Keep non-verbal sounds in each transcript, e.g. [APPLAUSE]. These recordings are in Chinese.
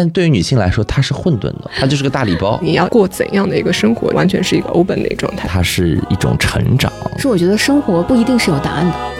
但对于女性来说，它是混沌的，它就是个大礼包。你要过怎样的一个生活，完全是一个 open 的一个状态。它是一种成长。是我觉得生活不一定是有答案的。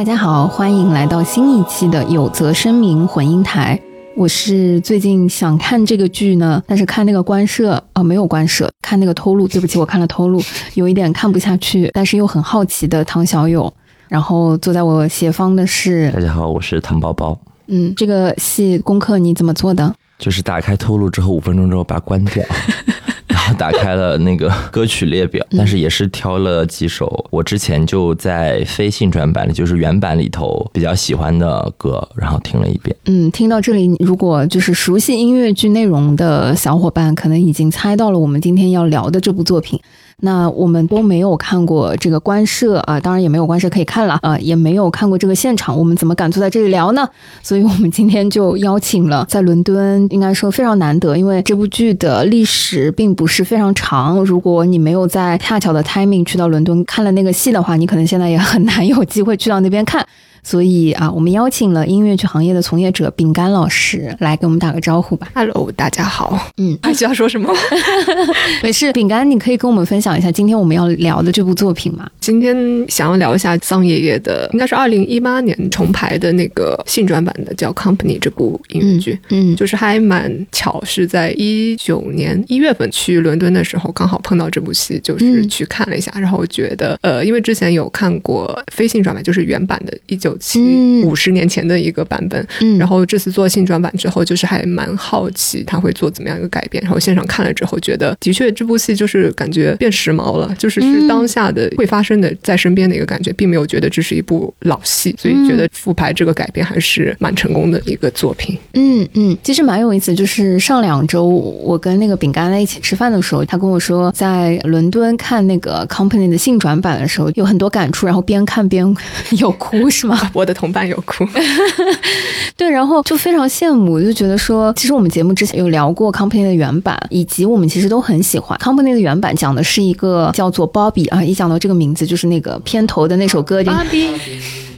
大家好，欢迎来到新一期的有则声明混音台。我是最近想看这个剧呢，但是看那个官摄啊没有官摄，看那个偷录，对不起，我看了偷录，有一点看不下去，但是又很好奇的唐小友。然后坐在我斜方的是，大家好，我是唐包包。嗯，这个戏功课你怎么做的？就是打开偷录之后五分钟之后把它关掉。打开了那个 [LAUGHS] 歌曲列表，但是也是挑了几首我之前就在非信转版里，就是原版里头比较喜欢的歌，然后听了一遍。嗯，听到这里，如果就是熟悉音乐剧内容的小伙伴，可能已经猜到了我们今天要聊的这部作品。那我们都没有看过这个官摄啊，当然也没有官摄可以看了啊，也没有看过这个现场，我们怎么敢坐在这里聊呢？所以我们今天就邀请了在伦敦，应该说非常难得，因为这部剧的历史并不是非常长。如果你没有在恰巧的 timing 去到伦敦看了那个戏的话，你可能现在也很难有机会去到那边看。所以啊，我们邀请了音乐剧行业的从业者饼干老师来给我们打个招呼吧。Hello，大家好。嗯，[LAUGHS] 还需要说什么？[LAUGHS] 没事，饼干，你可以跟我们分享一下今天我们要聊的这部作品吗？今天想要聊一下桑爷爷的，应该是二零一八年重排的那个性转版的，叫《Company》这部音乐剧。嗯，就是还蛮巧，是在一九年一月份去伦敦的时候，刚好碰到这部戏，就是去看了一下，然后觉得，呃，因为之前有看过非性转版，就是原版的，一九。七五十年前的一个版本，然后这次做性转版之后，就是还蛮好奇他会做怎么样一个改变。然后现场看了之后，觉得的确这部戏就是感觉变时髦了，就是是当下的会发生的在身边的一个感觉，并没有觉得这是一部老戏，所以觉得复排这个改变还是蛮成功的一个作品。嗯嗯，其实蛮有意思，就是上两周我跟那个饼干在一起吃饭的时候，他跟我说在伦敦看那个 Company 的性转版的时候有很多感触，然后边看边 [LAUGHS] 有哭，是吗？[LAUGHS] 我的同伴有哭，[LAUGHS] 对，然后就非常羡慕，就觉得说，其实我们节目之前有聊过 Company 的原版，以及我们其实都很喜欢 Company 的原版，讲的是一个叫做 Bobby 啊，一讲到这个名字就是那个片头的那首歌，Bobby。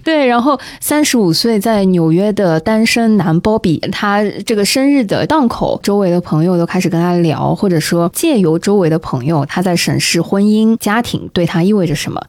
对，然后三十五岁在纽约的单身男 Bobby，他这个生日的档口，周围的朋友都开始跟他聊，或者说借由周围的朋友，他在审视婚姻家庭对他意味着什么。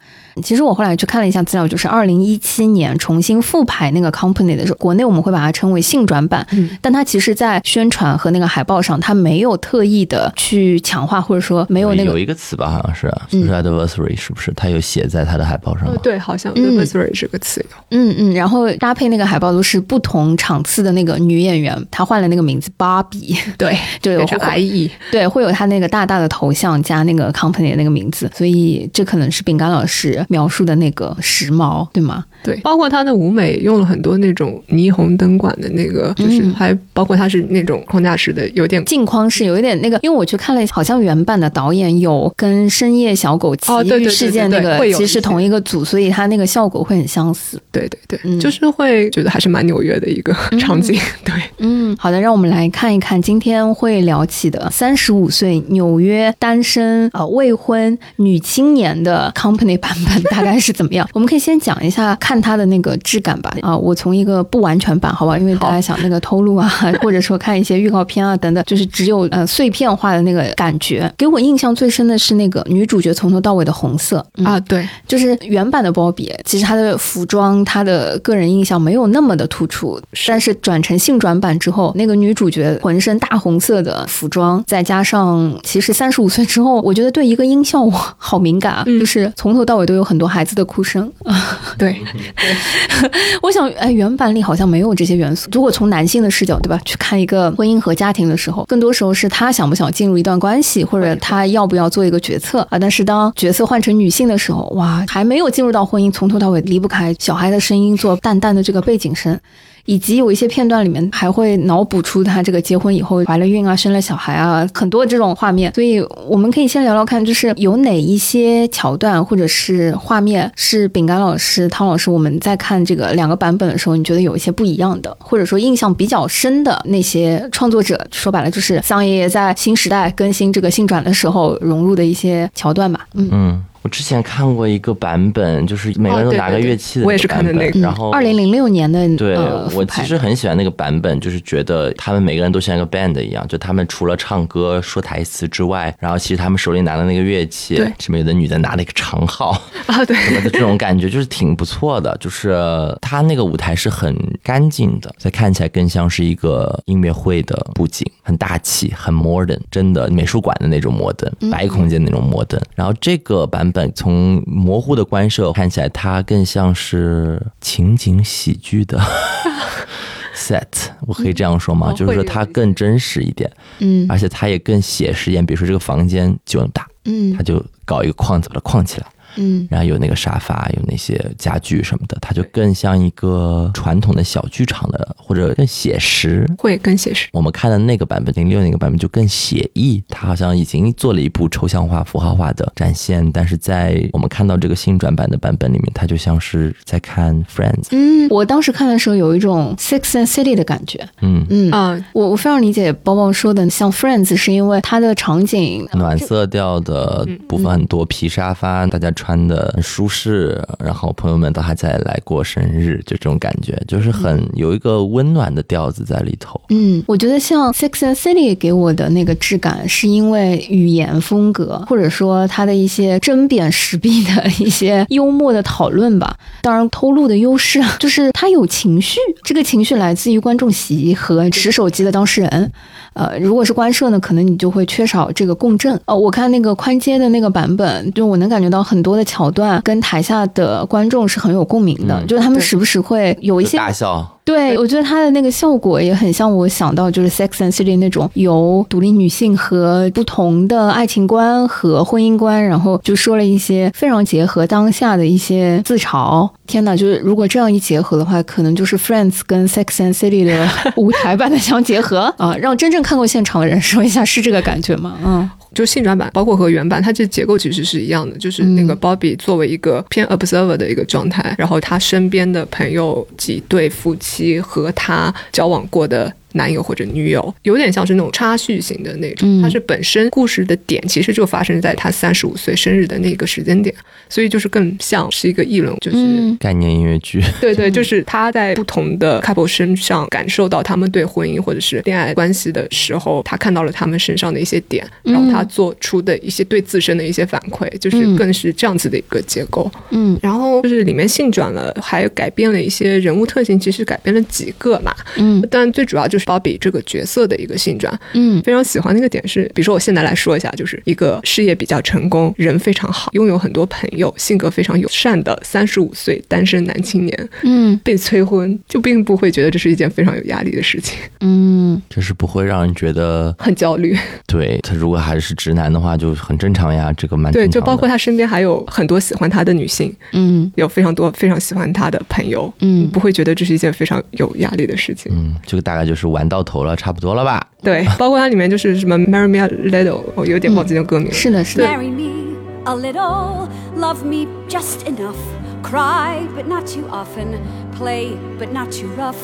其实我后来去看了一下资料，就是二零一七年重新复排那个 Company 的时候，国内我们会把它称为性转版，嗯但它其实，在宣传和那个海报上，它没有特意的去强化，或者说没有那个有一个词吧，好像是就是 Anniversary，是不是？它有写在它的海报上吗？对，好像 Anniversary 这个词有。嗯嗯，然后搭配那个海报都是不同场次的那个女演员，她换了那个名字芭比，[LAUGHS] 对，就有 I E，对，会有她那个大大的头像加那个 Company 的那个名字，所以这可能是饼干老师。描述的那个时髦，对吗？对，包括它的舞美用了很多那种霓虹灯管的那个，就是还包括它是那种框架式的，有点镜框式，有一点那个。因为我去看了，好像原版的导演有跟深夜小狗奇遇事件那个其实同一个组，所以它那个效果会很相似。对对对，就是会觉得还是蛮纽约的一个场景。对，嗯，好的，让我们来看一看今天会聊起的三十五岁纽约单身呃未婚女青年的 Company 版本。大概是怎么样？我们可以先讲一下看它的那个质感吧。啊，我从一个不完全版，好吧，因为大家想那个偷录啊，或者说看一些预告片啊等等，就是只有呃碎片化的那个感觉。给我印象最深的是那个女主角从头到尾的红色啊，对，就是原版的波比，其实她的服装，她的个人印象没有那么的突出，但是转成性转版之后，那个女主角浑身大红色的服装，再加上其实三十五岁之后，我觉得对一个音效我好敏感啊，就是从头到尾都有很。很多孩子的哭声 [LAUGHS] 啊，对，[LAUGHS] 我想，哎，原版里好像没有这些元素。如果从男性的视角，对吧，去看一个婚姻和家庭的时候，更多时候是他想不想进入一段关系，或者他要不要做一个决策啊。但是当角色换成女性的时候，哇，还没有进入到婚姻，从头到尾离不开小孩的声音做淡淡的这个背景声。以及有一些片段里面还会脑补出他这个结婚以后怀了孕啊、生了小孩啊，很多这种画面。所以我们可以先聊聊看，就是有哪一些桥段或者是画面是饼干老师、汤老师我们在看这个两个版本的时候，你觉得有一些不一样的，或者说印象比较深的那些创作者，说白了就是桑爷爷在新时代更新这个性转的时候融入的一些桥段吧。嗯。嗯，我之前看过一个版本，就是每个人都拿个哦对对。对乐器的我也是看的那个。版本然后二零零六年的对、呃我其实很喜欢那个版本，就是觉得他们每个人都像一个 band 一样，就他们除了唱歌说台词之外，然后其实他们手里拿的那个乐器对，什么有的女的拿了一个长号 [LAUGHS] 啊，对，什么的，这种感觉就是挺不错的。就是他那个舞台是很干净的，再看起来更像是一个音乐会的布景，很大气，很 modern，真的美术馆的那种摩登，白空间那种摩登。然后这个版本从模糊的观设看起来，它更像是情景喜剧的 [LAUGHS] set，我可以这样说吗？哦就是说它更真实一点，嗯而且它也更写实一点。比如说这个房间就那么大，嗯它就搞一个框子把它框起来。嗯然后有那个沙发，有那些家具什么的，它就更像一个传统的小剧场的，或者更写实。会更写实。我们看的那个版本，零六那个版本就更写意，它好像已经做了一部抽象化、符号化的展现，但是在我们看到这个新转版的版本里面，它就像是在看 Friends，嗯，我当时看的时候有一种 Six and City 的感觉。嗯，嗯啊，我我非常理解包包说的，像 Friends 是因为它的场景暖色调的部分很多，皮沙发，大家穿的很舒适，然后朋友们都还在来过生日，就这种感觉，就是很有一个温暖的调子在里头。嗯，我觉得像 Six and City 给我的那个质感，是因为语言风格，或者说它的一些针砭时弊的一些幽默的讨论吧。当然，偷录的优势，就是它有情绪，这个情绪来自于观众席和持手机的当事人。呃，如果是官摄呢，可能你就会缺少这个共振。呃，我看那个宽街的那个版本，就我能感觉到很多的桥段跟台下的观众是很有共鸣的，嗯就是他们时不时会有一些大笑，对，我觉得它的那个效果也很像我想到就是《Sex and City》那种由独立女性和不同的爱情观和婚姻观，然后就说了一些非常结合当下的一些自嘲。天哪，就是如果这样一结合的话，可能就是《Friends》跟《Sex and City》的 [LAUGHS] 舞台版的相结合啊，让真正看过现场的人说一下是这个感觉吗？嗯就性转版，包括和原版，它这结构其实是一样的，就是那个嗯 Bobby 作为一个偏 observer 的一个状态，然后他身边的朋友几对夫妻和他交往过的。男友或者女友，有点像是那种插叙型的那种。嗯。它是本身故事的点其实就发生在他三十五岁生日的那个时间点，所以就是更像是一个议论，就是、嗯。概念音乐剧，对对，就是他在不同的 couple 身上感受到他们对婚姻或者是恋爱关系的时候，他看到了他们身上的一些点，然后他做出的一些对自身的一些反馈，就是嗯。更是这样子的一个结构。嗯。然后就是里面性转了，还改变了一些人物特性，其实改变了几个嘛，嗯。但最主要就是鲍比这个角色的一个性转。嗯。非常喜欢那个点是，比如说我现在来说一下，就是一个事业比较成功、人非常好、拥有很多朋友、性格非常友善的三十五岁单身男青年，嗯。被催婚，就并不会觉得这是一件非常有压力的事情，嗯。就是不会让人觉得，很焦虑。对他如果还是直男的话，就很正常呀，这个蛮对，就包括他身边还有很多喜欢他的女性，嗯。有非常多非常喜欢他的朋友，嗯。不会觉得这是一件非常有压力的事情。嗯，这个大概就是玩到头了，差不多了吧？对，包括它里面就是什么 Marry Me a Little，我有点忘记那个歌名了。是的，是的，Marry me a little, love me just enough. Cry, but not too often. Play, but not too rough.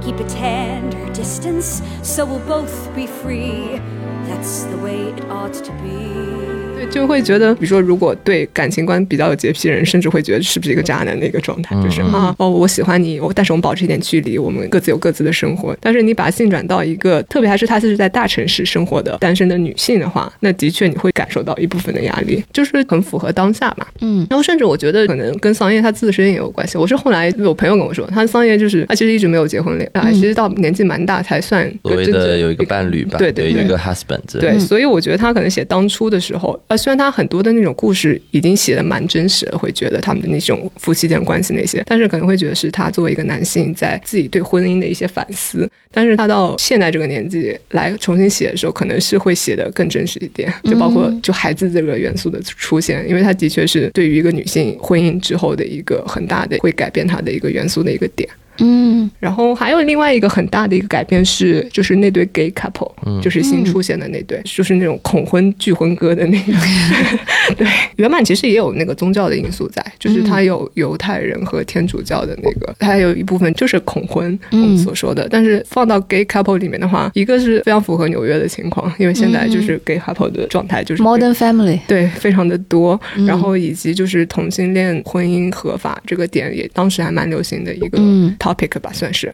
Keep a tender distance, so we'll both be free. That's the way it ought to be. 对，就会觉得，比如说，如果对感情观比较有洁癖的人，甚至会觉得是不是一个渣男的一个状态，就是啊，哦，我喜欢你，我但是我们保持一点距离，我们各自有各自的生活。但是你把性转到一个，特别还是她是在大城市生活的单身的女性的话，那的确你会感受到一部分的压力，就是很符合当下嘛。嗯然后甚至我觉得可能跟桑叶她自身也有关系。我是后来有朋友跟我说，她桑叶就是她其实一直没有结婚恋爱，其实到年纪蛮大才算所谓真正的有一个伴侣吧，对对对有一个 husband，对，所以我觉得他可能写当初的时候，呃，虽然他很多的那种故事已经写的蛮真实的，会觉得他们的那种夫妻间关系那些，但是可能会觉得是他作为一个男性在自己对婚姻的一些反思。但是他到现在这个年纪来重新写的时候，可能是会写的更真实一点，就包括就孩子这个元素的出现，因为他的确是对于一个女性婚姻之后的一个很大的会改变她的一个元素的一个点。嗯。然后还有另外一个很大的一个改变是，就是那对 gay couple，、就是新出现的那对，就是那种恐婚拒婚歌的那个。[LAUGHS] 对，原版其实也有那个宗教的因素在，就是它有犹太人和天主教的那个，它有一部分就是恐婚，我们所说的。但是放到 gay couple 里面的话，一个是非常符合纽约的情况，因为现在就是 gay couple 的状态就是，Modern Family，对，非常的多，然后以及就是同性恋婚姻合法这个点，也当时还蛮流行的一个嗯 topic 吧，算是。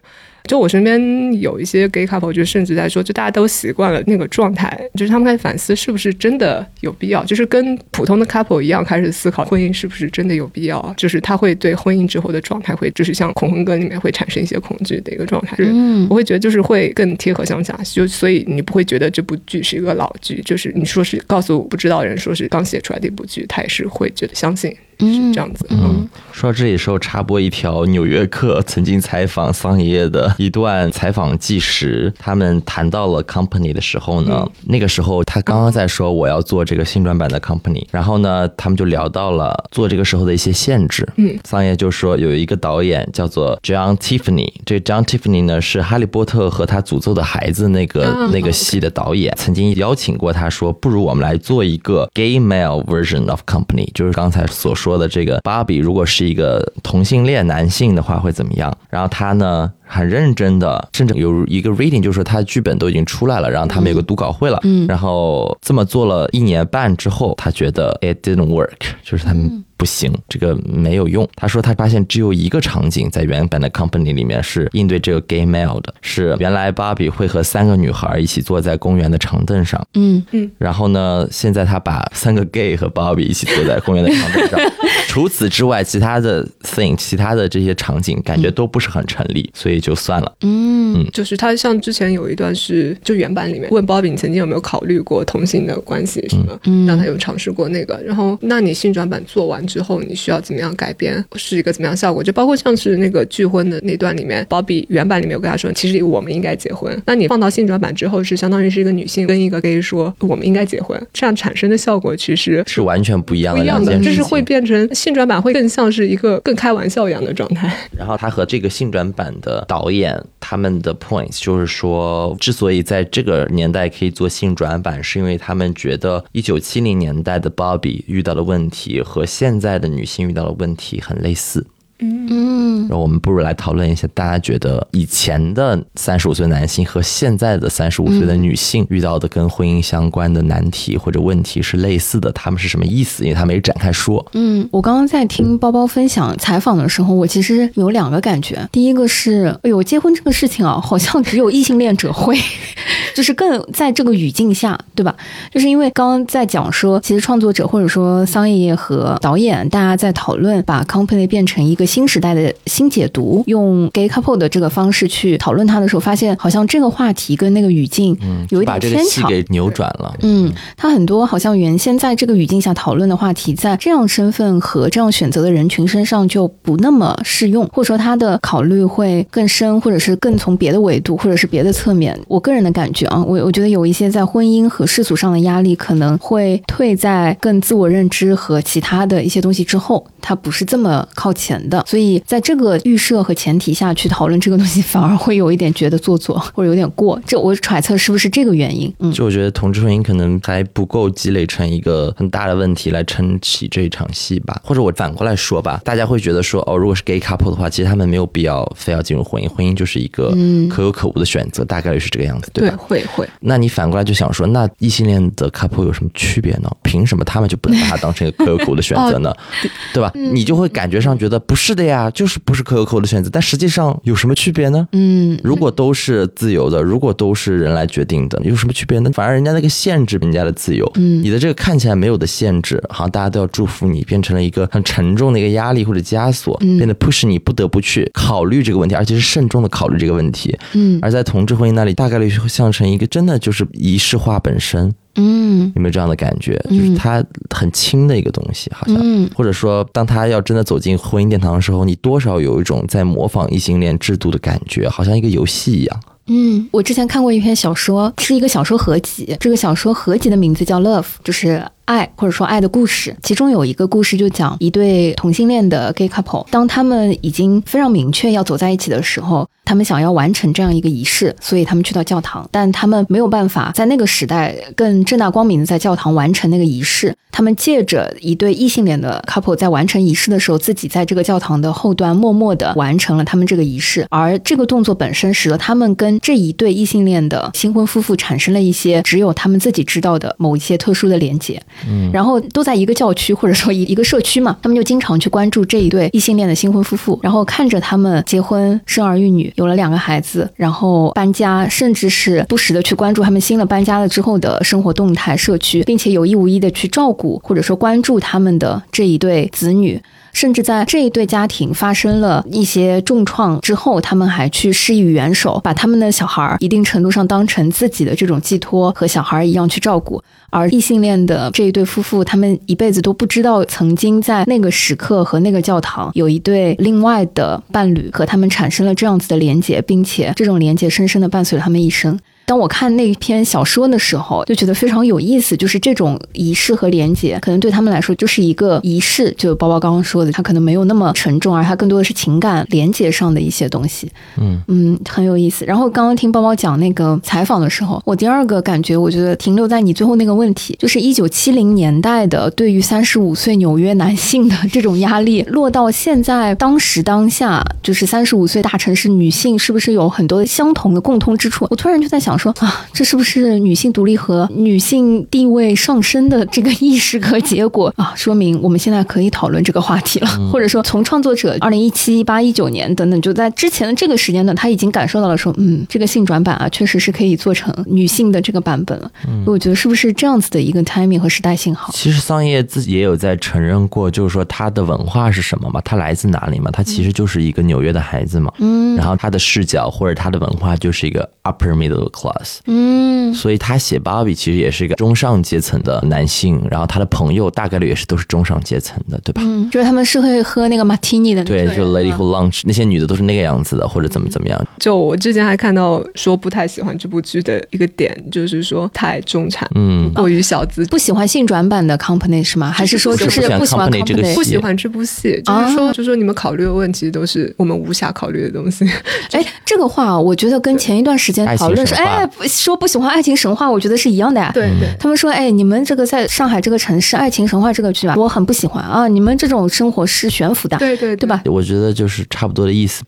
就我身边有一些 gay couple，就甚至在说，就大家都习惯了那个状态，就是他们开始反思是不是真的有必要，就是跟普通的 couple 一样开始思考婚姻是不是真的有必要，就是他会对婚姻之后的状态会，就是像恐婚歌里面会产生一些恐惧的一个状态。就是嗯我会觉得就是会更贴合乡下，就所以你不会觉得这部剧是一个老剧，就是你说是告诉不知道的人说是刚写出来的一部剧，他也是会觉得相信是这样子。嗯说到这里的时候，插播一条《纽约客》曾经采访桑爷爷的一段采访纪实。他们谈到了 company 的时候呢，那个时候他刚刚在说我要做这个新转版的 company，然后呢，他们就聊到了做这个时候的一些限制。嗯，桑叶就说有一个导演叫做 John Tiffany，这个 John Tiffany 呢是《哈利波特》和他诅咒的孩子那个、啊那个戏的导演，曾经邀请过他说，不如我们来做一个 gay male version of company，就是刚才所说的这个芭比，如果是一个同性恋男性的话会怎么样？然后他呢很认真的，甚至有一个 reading，就是说他剧本都已经出来了，然后他们有个读稿会了，嗯。然后这么做了一年半之后，他觉得 it didn't work，就是他们不行，这个没有用。他说他发现只有一个场景在原版的 company 里面是应对这个 gay male 的，是原来芭比会和三个女孩一起坐在公园的长凳上，嗯。嗯。然后呢，现在他把三个 gay 和芭比一起坐在公园的长凳上，[LAUGHS] 除此之外，其他的 thing，其他的这些场景感觉都不是很成立，所以就算了。嗯。就是他像之前有一段是就原版里面问鲍比你曾经有没有考虑过同性的关系什么，嗯。让他有尝试过那个，然后那你性转版做完之后，你需要怎么样改编，是一个怎么样效果？就包括像是那个拒婚的那段里面，鲍比原版里面有跟他说，其实我们应该结婚，那你放到性转版之后，是相当于是一个女性跟一个 gay 说我们应该结婚，这样产生的效果其实是完全不一样不一样的。就是会变成性转版会更像是一个更开玩笑一样的状态。[LAUGHS] 然后他和这个性转版的导演他们的 points 就是说，之所以在这个年代可以做性转版，是因为他们觉得一九七零年代的芭比遇到的问题和现现在的女性遇到的问题很类似。嗯然后我们不如来讨论一下，大家觉得以前的三十五岁男性和现在的三十五岁的女性遇到的跟婚姻相关的难题或者问题是类似的，他们是什么意思？因为他没展开说。嗯，我刚刚在听包包分享采访的时候，我其实有两个感觉。第一个是，哎呦，结婚这个事情啊，好像只有异性恋者会，[LAUGHS] 就是更在这个语境下，对吧？就是因为刚刚在讲说，其实创作者或者说桑爷爷和导演，大家在讨论把 company 变成一个新时代的新解读，用 gay couple 的这个方式去讨论它的时候，发现好像这个话题跟那个语境有一把这个点牵强。戏给扭转了。嗯，他很多好像原先在这个语境下讨论的话题，在这样身份和这样选择的人群身上就不那么适用，或者说他的考虑会更深，或者是更从别的维度，或者是别的侧面。我个人的感觉啊，我我觉得有一些在婚姻和世俗上的压力，可能会退在更自我认知和其他的一些东西之后，它不是这么靠前的。所以在这个预设和前提下去讨论这个东西，[LAUGHS] 反而会有一点觉得做作，或者有点过。这我揣测是不是这个原因？嗯。就我觉得同志婚姻可能还不够积累成一个很大的问题来撑起这一场戏吧，或者我反过来说吧，大家会觉得说，哦，如果是 gay couple 的话，其实他们没有必要非要进入婚姻，婚姻就是一个可有可无的选择，大概率是这个样子，对吧？会会。那你反过来就想说，那异性恋的 couple 有什么区别呢？凭什么他们就不能把它当成一个可有可无的选择呢？[LAUGHS] 对吧？你就会感觉上觉得不是的呀，就是不是可有可无的选择，但实际上有什么区别呢？嗯，如果都是自由的，如果都是人来决定的，有什么区别呢？反而人家那个限制人家的自由，嗯，你的这个看起来没有的限制，好像大家都要祝福你，变成了一个很沉重的一个压力或者枷锁，变得 push 你不得不去考虑这个问题，而且是慎重的考虑这个问题。嗯而在同志婚姻那里，大概率会像成一个真的就是仪式化本身，嗯有没有这样的感觉？就是它很轻的一个东西，好像，嗯或者说，当他要真的走进婚姻殿堂的时候，你多少有一种在模仿异性恋制度的感觉，好像一个游戏一样。嗯，我之前看过一篇小说，是一个小说合集。这个小说合集的名字叫《Love》，就是爱，或者说爱的故事。其中有一个故事就讲一对同性恋的 gay couple，当他们已经非常明确要走在一起的时候，他们想要完成这样一个仪式，所以他们去到教堂，但他们没有办法在那个时代更正大光明的在教堂完成那个仪式。他们借着一对异性恋的 couple 在完成仪式的时候，自己在这个教堂的后端默默的完成了他们这个仪式，而这个动作本身使得他们跟这一对异性恋的新婚夫妇产生了一些只有他们自己知道的某一些特殊的连接。嗯，然后都在一个教区或者说一一个社区嘛，他们就经常去关注这一对异性恋的新婚夫妇，然后看着他们结婚、生儿育女，有了两个孩子，然后搬家，甚至是不时的去关注他们新的搬家了之后的生活动态、社区，并且有意无意的去照顾或者说关注他们的这一对子女。甚至在这一对家庭发生了一些重创之后，他们还去施以援手，把他们的小孩儿一定程度上当成自己的这种寄托，和小孩儿一样去照顾。而异性恋的这一对夫妇，他们一辈子都不知道，曾经在那个时刻和那个教堂有一对另外的伴侣和他们产生了这样子的连结，并且这种连结深深的伴随了他们一生。当我看那篇小说的时候，就觉得非常有意思。就是这种仪式和连结，可能对他们来说就是一个仪式。就包包刚刚说的，它可能没有那么沉重，而它更多的是情感连结上的一些东西。嗯嗯，很有意思。然后刚刚听包包讲那个采访的时候，我第二个感觉，我觉得停留在你最后那个问题，就是一九七零年代的对于三十五岁纽约男性的这种压力，落到现在当时当下，就是三十五岁大城市女性是不是有很多相同的共通之处？我突然就在想说啊，这是不是女性独立和女性地位上升的这个意识和结果啊？说明我们现在可以讨论这个话题了，[LAUGHS] 或者说从创作者二零一七、一八、一九年等等，就在之前的这个时间段，他已经感受到了说，嗯，这个性转版啊，确实是可以做成女性的这个版本了。我觉得是不是这样子的一个 timing 和时代信号？其实桑叶自己也有在承认过，就是说他的文化是什么嘛，他来自哪里嘛，他其实就是一个纽约的孩子嘛，嗯然后他的视角或者他的文化就是一个 upper middle class，嗯。所以他写 Bobby 其实也是一个中上阶层的男性，然后他的朋友大概率也是都是中上阶层的，对吧？嗯，就是他们是会喝那个 martini 的对，种，就 Lady 嗯 Who Lunch 那些女的都是那个样子的，或者怎么怎么样。就我之前还看到说不太喜欢这部剧的一个点，就是说太中产，嗯，过于小资，不喜欢性转版的 company 是吗？还是说就是不喜欢 company 这个戏。不喜欢这部戏，就啊是说，就是说你们考虑的问题都是我们无暇考虑的东西。哎，这个话我觉得跟前一段时间讨论是，哎，不说不喜欢爱情神话，我觉得是一样的呀。对对，他们说，哎，你们这个在上海这个城市，《爱情神话》这个剧啊，我很不喜欢啊。你们这种生活是悬浮的，对对对吧？？我觉得就是差不多的意思，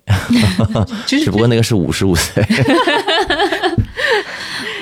[LAUGHS] 只不过那个是五十五岁。[LAUGHS]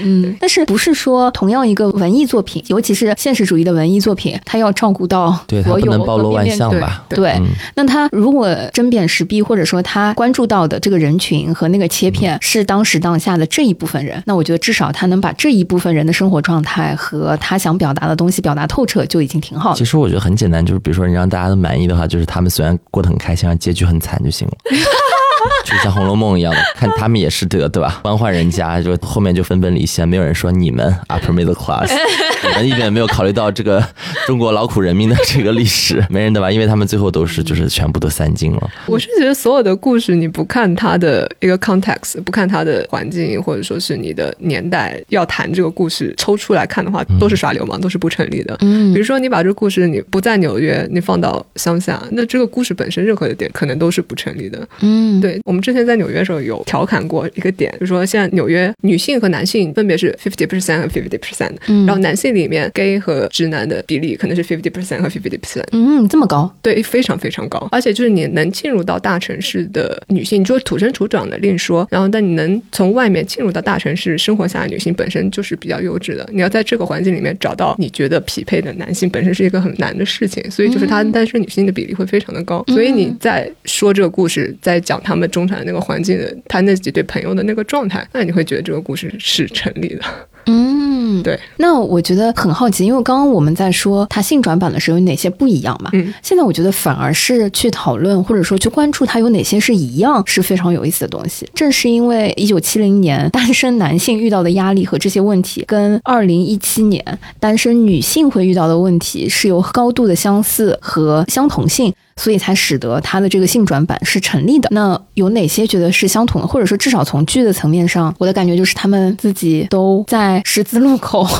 嗯，但是不是说同样一个文艺作品，尤其是现实主义的文艺作品，它要照顾到对他不所有能暴露万各面对象吧？对，嗯那他如果针砭时弊，或者说他关注到的这个人群和那个切片是当时当下的这一部分人，那我觉得至少他能把这一部分人的生活状态和他想表达的东西表达透彻，就已经挺好的其。实我觉得很简单，就是比如说你让大家都满意的话，就是他们虽然过得很开心，但结局很惨就行了。[LAUGHS] [LAUGHS] 就像《红楼梦》一样的，看他们也是这个，对吧？官宦人家，就后面就分崩离析，没有人说你们 upper middle class，[LAUGHS] 你们一点没有考虑到这个中国劳苦人民的这个历史，没人对吧？因为他们最后都是就是全部都散尽了。我是觉得所有的故事，你不看它的一个 context，不看它的环境，或者说是你的年代，要谈这个故事抽出来看的话，都是耍流氓，都是不成立的。嗯比如说，你把这个故事你不在纽约，你放到乡下，那这个故事本身任何的点可能都是不成立的。嗯，对我们之前在纽约的时候有调侃过一个点，就是说现在纽约女性和男性分别是 fifty percent 和 fifty percent，嗯。然后男性里面 gay 和直男的比例可能是 fifty percent 和 fifty percent。嗯，这么高，对，非常非常高，而且就是你能进入到大城市的女性，你说土生土长的另说，然后但你能从外面进入到大城市生活下来女性本身就是比较优质的，你要在这个环境里面找到你觉得匹配的男性，本身是一个很难的事情，所以就是他单身女性的比例会非常的高，所以你在说这个故事，在讲他们中产那个环境的他那几对朋友的那个状态，那你会觉得这个故事是成立的。嗯，对。那我觉得很好奇，因为刚刚我们在说它性转版的时候有哪些不一样嘛？嗯，现在我觉得反而是去讨论或者说去关注它有哪些是一样，是非常有意思的东西。正是因为一九七零年单身男性遇到的压力和这些问题，跟二零一七年单身女性会遇到的问题是有高度的相似和相同性。所以才使得它的这个性转版是成立的。那有哪些觉得是相同的，或者说至少从剧的层面上，我的感觉就是他们自己都在十字路口。[LAUGHS]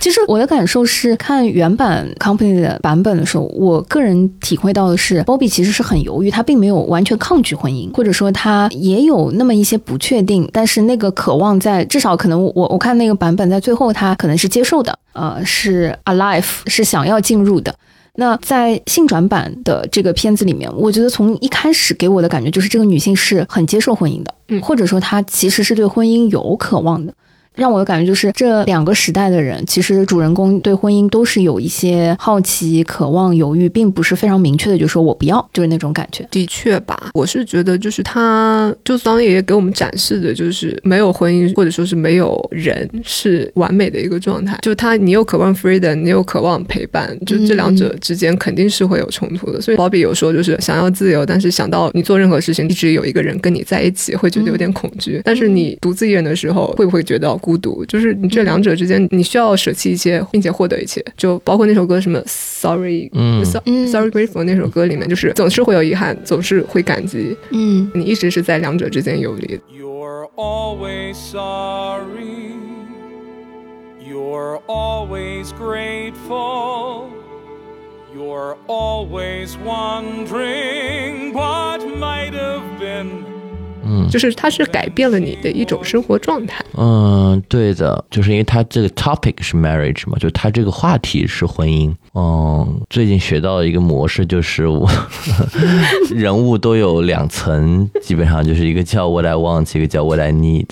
其实我的感受是，看原版 Company 的版本的时候，我个人体会到的是，Bobby 其实是很犹豫，他并没有完全抗拒婚姻，或者说他也有那么一些不确定，但是那个渴望在至少可能我我看那个版本在最后他可能是接受的，呃，是 alive，是想要进入的。那在性转版的这个片子里面，我觉得从一开始给我的感觉就是这个女性是很接受婚姻的，嗯，或者说她其实是对婚姻有渴望的。让我的感觉就是这两个时代的人，其实主人公对婚姻都是有一些好奇、渴望、犹豫，并不是非常明确的，就说我不要，就是那种感觉。的确吧，我是觉得就是他，就桑爷爷给我们展示的，就是没有婚姻，或者说是没有人是完美的一个状态。就他，你又渴望 freedom，你又渴望陪伴，就这两者之间肯定是会有冲突的。所以鲍比有说，就是想要自由，但是想到你做任何事情一直有一个人跟你在一起，会觉得有点恐惧。但是你独自一人的时候，会不会觉得？孤独就是你这两者之间，你需要舍弃一切，并且获得一切，就包括那首歌什么 Sorry，嗯，Sorry Grateful 那首歌里面，就是总是会有遗憾，总是会感激，嗯，你一直是在两者之间游离。You're always sorry. You're always grateful. You're always wondering what might have been. 嗯，就是它是改变了你的一种生活状态。嗯，对的，就是因为它这个 topic 是 marriage 嘛，就它这个话题是婚姻。嗯，最近学到的一个模式就是我 [LAUGHS] 人物都有两层，基本上就是一个叫 what I want，一个叫 what I need。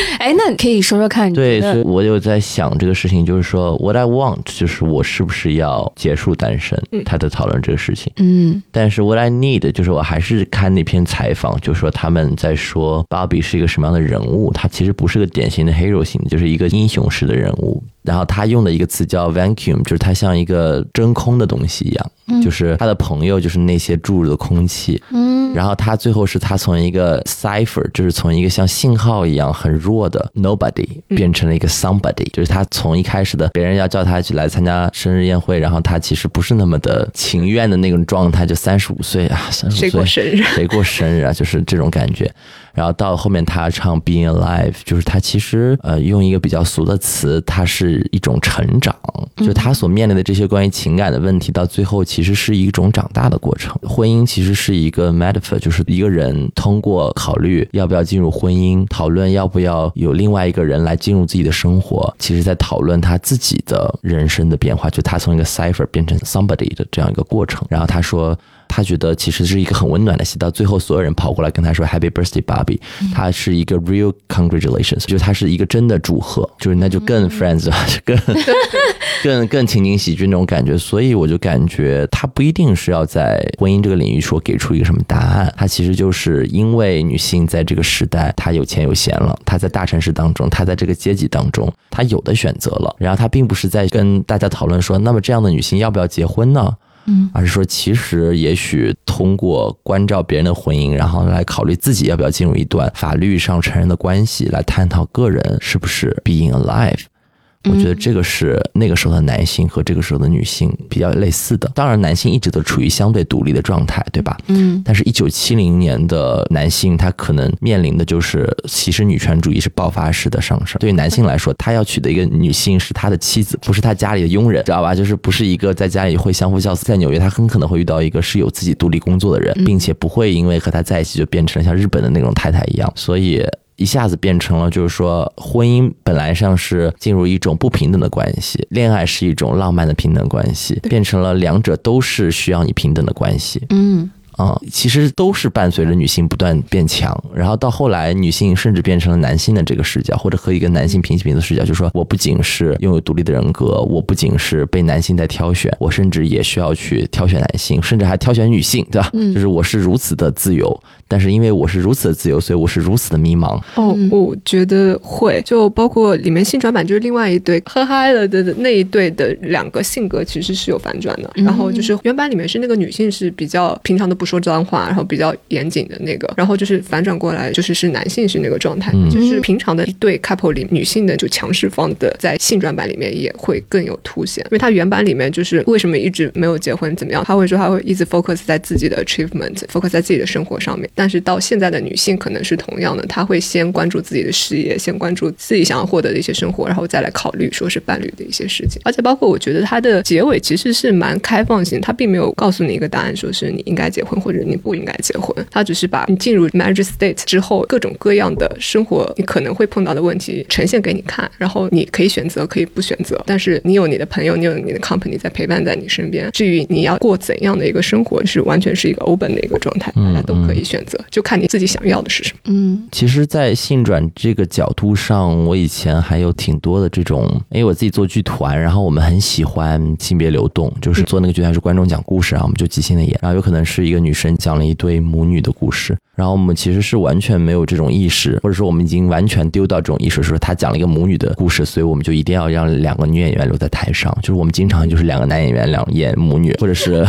[LAUGHS] 哎，那可以说说看，对，所以我有在想这个事情，就是说 what I want，就是我是不是要结束单身？他在讨论这个事情。嗯但是 what I need 就是我还是看那篇采访，就说他们在说芭比是一个什么样的人物，他其实不是个典型的 hero 型，就是一个英雄式的人物。然后他用的一个词叫 vacuum，就是他像一个真空的东西一样，就是他的朋友就是那些注入的空气。嗯。然后他最后是他从一个 cipher，就是从一个像信号一样很弱的 nobody 变成了一个 somebody，、就是他从一开始的别人要叫他去来参加生日宴会，然后他其实不是那么的情愿的那种状态，就三十五岁啊，三十岁过生日谁过生日啊，就是这种感觉。然后到后面他唱 Being Alive，就是他其实呃用一个比较俗的词，它是一种成长，就他所面临的这些关于情感的问题，到最后其其实是一种长大的过程。婚姻其实是一个 metaphor，就是一个人通过考虑要不要进入婚姻，讨论要不要有另外一个人来进入自己的生活，其实在讨论他自己的人生的变化，就他从一个 cipher 变成 somebody 的这样一个过程。然后他说。他觉得其实是一个很温暖的戏，到最后所有人跑过来跟他说 Happy Birthday, Bobby，他是一个 real congratulations，就是他是一个真的祝贺，就是那就更 friends 了，[LAUGHS] [LAUGHS] 更更更情景喜剧那种感觉。所以我就感觉他不一定是要在婚姻这个领域说给出一个什么答案，他其实就是因为女性在这个时代，她有钱有闲了，她在大城市当中，她在这个阶级当中，她有的选择了，然后她并不是在跟大家讨论说，那么这样的女性要不要结婚呢？嗯而是说，其实也许通过关照别人的婚姻，然后来考虑自己要不要进入一段法律上承认的关系，来探讨个人是不是 being alive。我觉得这个是那个时候的男性和这个时候的女性比较类似的。当然，男性一直都处于相对独立的状态，对吧？嗯但是，一九七零年的男性，他可能面临的就是其实女权主义是爆发式的上升。对于男性来说，他要娶的一个女性是他的妻子，不是他家里的佣人，知道吧？就是不是一个在家里会相夫教子。在纽约，他很可能会遇到一个是有自己独立工作的人，并且不会因为和他在一起就变成了像日本的那种太太一样。所以。一下子变成了，就是说，婚姻本来上是进入一种不平等的关系，恋爱是一种浪漫的平等关系，变成了两者都是需要你平等的关系。嗯啊、其实都是伴随着女性不断变强，然后到后来女性甚至变成了男性的这个视角，或者和一个男性平起平坐的视角，就是说我不仅是拥有独立的人格，我不仅是被男性在挑选，我甚至也需要去挑选男性，甚至还挑选女性，对吧？嗯就是我是如此的自由，但是因为我是如此的自由，所以我是如此的迷茫。哦嗯，我觉得会，就包括里面新转版就是另外一对喝嗨了的的那一对的两个性格其实是有反转的。嗯然后就是原版里面是那个女性是比较平常的不说脏话，然后比较严谨的那个，然后就是反转过来就是是男性是那个状态，嗯。就是平常的一对 couple 里女性的就强势方的在性转版里面也会更有凸显，因为它原版里面就是为什么一直没有结婚怎么样，他会说他会一直 focus 在自己的 achievement，focus 在自己的生活上面，但是到现在的女性可能是同样的，她会先关注自己的事业，先关注自己想要获得的一些生活，然后再来考虑说是伴侣的一些事情。而且包括我觉得它的结尾其实是蛮开放性，它并没有告诉你一个答案，说是你应该结婚或者你不应该结婚，他只是把你进入 marriage state 之后各种各样的生活你可能会碰到的问题呈现给你看，然后你可以选择，可以不选择，但是你有你的朋友，你有你的 company 在陪伴在你身边。至于你要过怎样的一个生活，是完全是一个 open 的一个状态，大家都可以选择，就看你自己想要的是什么。嗯其实，在性转这个角度上，我以前还有挺多的这种，因为我自己做剧团，然后我们很喜欢性别流动，就是做那个剧团是观众讲故事啊，我们就即兴的演，然后有可能是一个女生讲了一对母女的故事，然后我们其实是完全没有这种意识，或者说我们已经完全丢掉这种意识，说她讲了一个母女的故事，所以我们就一定要让两个女演员留在台上，就是我们经常就是两个男演员两演母女，[LAUGHS] 或者是。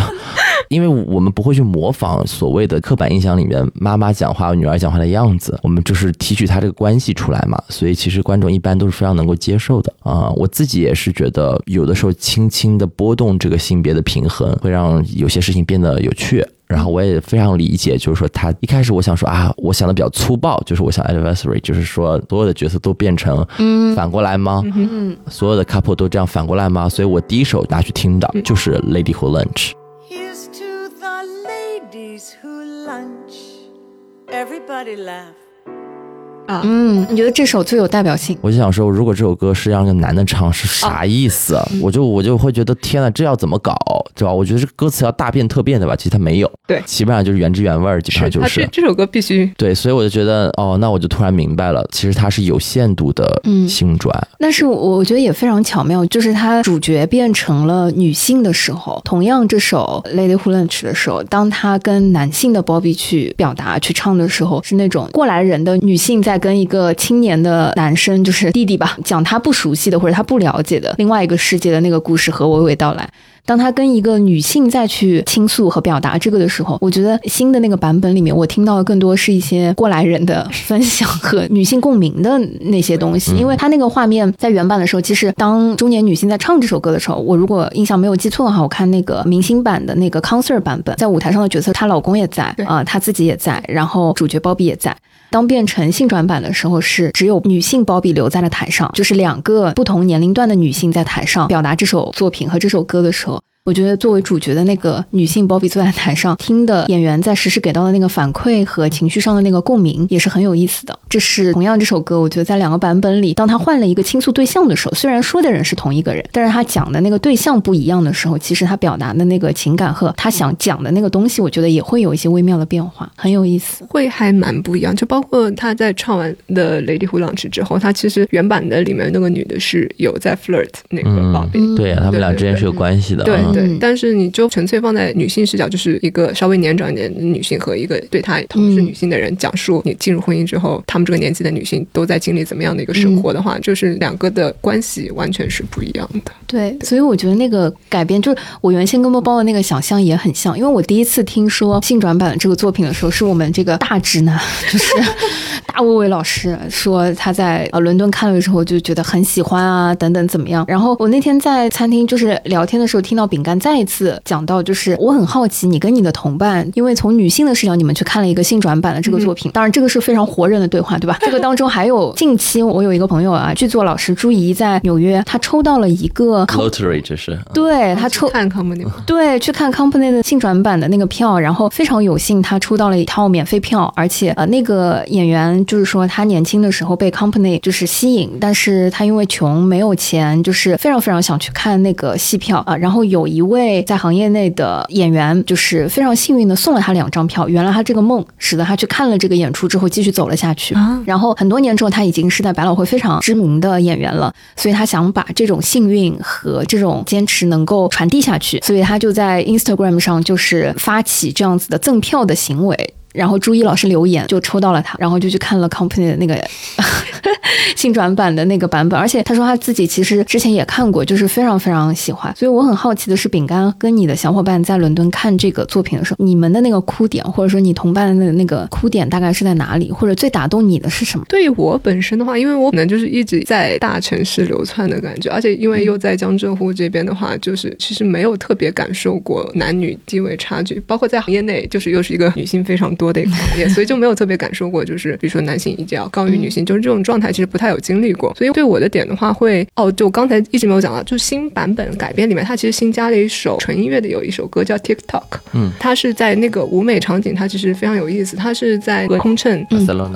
因为我们不会去模仿所谓的刻板印象里面妈妈讲话、女儿讲话的样子，我们就是提取她这个关系出来嘛，所以其实观众一般都是非常能够接受的啊、我自己也是觉得，有的时候轻轻的波动这个性别的平衡，会让有些事情变得有趣。然后我也非常理解，就是说他一开始我想说啊，我想的比较粗暴，就是我想 anniversary，就是说所有的角色都变成反过来吗？嗯所有的 couple 都这样反过来吗？所以我第一首拿去听的就是 Lady Who Lunch。Here's to the ladies who lunch. Everybody laugh. 啊，嗯，你觉得这首最有代表性？我就想说，如果这首歌是让个男的唱，是啥意思？啊我就我就会觉得，天呐，这要怎么搞，对吧？我觉得这歌词要大变特变的吧，其实它没有，对基本上就是原汁原味儿，基本上就是他这。这首歌必须对，所以我就觉得，哦，那我就突然明白了，其实它是有限度的嗯性转，但是我我觉得也非常巧妙，就是它主角变成了女性的时候，同样这首《Lady Who Lunch》的时候，当他跟男性的 Bobby 去表达、去唱的时候，是那种过来人的女性在跟一个青年的男生，就是弟弟吧，讲他不熟悉的或者他不了解的另外一个世界的那个故事和娓娓道来。当他跟一个女性再去倾诉和表达这个的时候，我觉得新的那个版本里面，我听到的更多是一些过来人的分享和女性共鸣的那些东西。因为他那个画面在原版的时候，其实当中年女性在唱这首歌的时候，我如果印象没有记错的话，我看那个明星版的那个 concert 版本，在舞台上的角色，她老公也在对啊、她自己也在，然后主角 Bobby 也在。当变成性转版的时候，是只有女性包比留在了台上，就是两个不同年龄段的女性在台上表达这首作品和这首歌的时候。我觉得作为主角的那个女性 Bobby 坐在台上听的演员在实时给到的那个反馈和情绪上的那个共鸣也是很有意思的。这是同样这首歌，我觉得在两个版本里，当他换了一个倾诉对象的时候，虽然说的人是同一个人，但是他讲的那个对象不一样的时候，其实他表达的那个情感和他想讲的那个东西，我觉得也会有一些微妙的变化，很有意思。会还蛮不一样，就包括他在唱完的《Lady Who Lunch》之后，他其实原版的里面那个女的是有在 flirt 那个嗯 Bobby，、对他们俩之间是有关系的。嗯对对，嗯但是你就纯粹放在女性视角，就是一个稍微年长一点的女性和一个对她同是女性的人讲述你进入婚姻之后，她们这个年纪的女性都在经历怎么样的一个生活的话，就是两个的关系完全是不一样的。对，所以我觉得那个改编，就是我原先跟包包的那个想象也很像，因为我第一次听说性转版的这个作品的时候，是我们这个大直男，[LAUGHS] 就是大卫卫老师说他在呃伦敦看了之后就觉得很喜欢啊，等等怎么样。然后我那天在餐厅就是聊天的时候，听到饼干再一次讲到，就是我很好奇你跟你的同伴，因为从女性的视角你们去看了一个性转版的这个作品，当然这个是非常活人的对话，对吧？这个当中还有近期我有一个朋友啊，剧作老师朱怡在纽约，他抽到了一个 Lottery 这是对他抽看 company？对去看 Company 的性转版的那个票，然后非常有幸他抽到了一套免费票，而且呃那个演员就是说他年轻的时候被 Company 就是吸引，但是他因为穷没有钱，就是非常非常想去看那个戏票啊、然后有一一位在行业内的演员，就是非常幸运的送了他两张票，原来他这个梦，使得他去看了这个演出之后继续走了下去。啊然后很多年之后，他已经是在百老汇非常知名的演员了，所以他想把这种幸运和这种坚持能够传递下去，所以他就在 Instagram 上就是发起这样子的赠票的行为。然后朱一老师留言就抽到了他，然后就去看了 Company 的那个 [LAUGHS] 性转版的那个版本，而且他说他自己其实之前也看过，就是非常非常喜欢。所以我很好奇的是，饼干跟你的小伙伴在伦敦看这个作品的时候，你们的那个哭点，或者说你同伴的那个哭点大概是在哪里，或者最打动你的是什么？对于我本身的话，因为我可能就是一直在大城市流窜的感觉，而且因为又在江浙沪这边的话，就是其实没有特别感受过男女地位差距，包括在行业内，就是又是一个女性非常多的一个行业，[LAUGHS] 所以就没有特别感受过，就是比如说男性一定要高于女性，就是这种状态其实不太有经历过。所以对我的点的话会，哦，就刚才一直没有讲到，就新版本改编里面，它其实新加了一首纯音乐的，有一首歌叫 TikTok，嗯，它是在那个舞美场景，它其实非常有意思，它是在空乘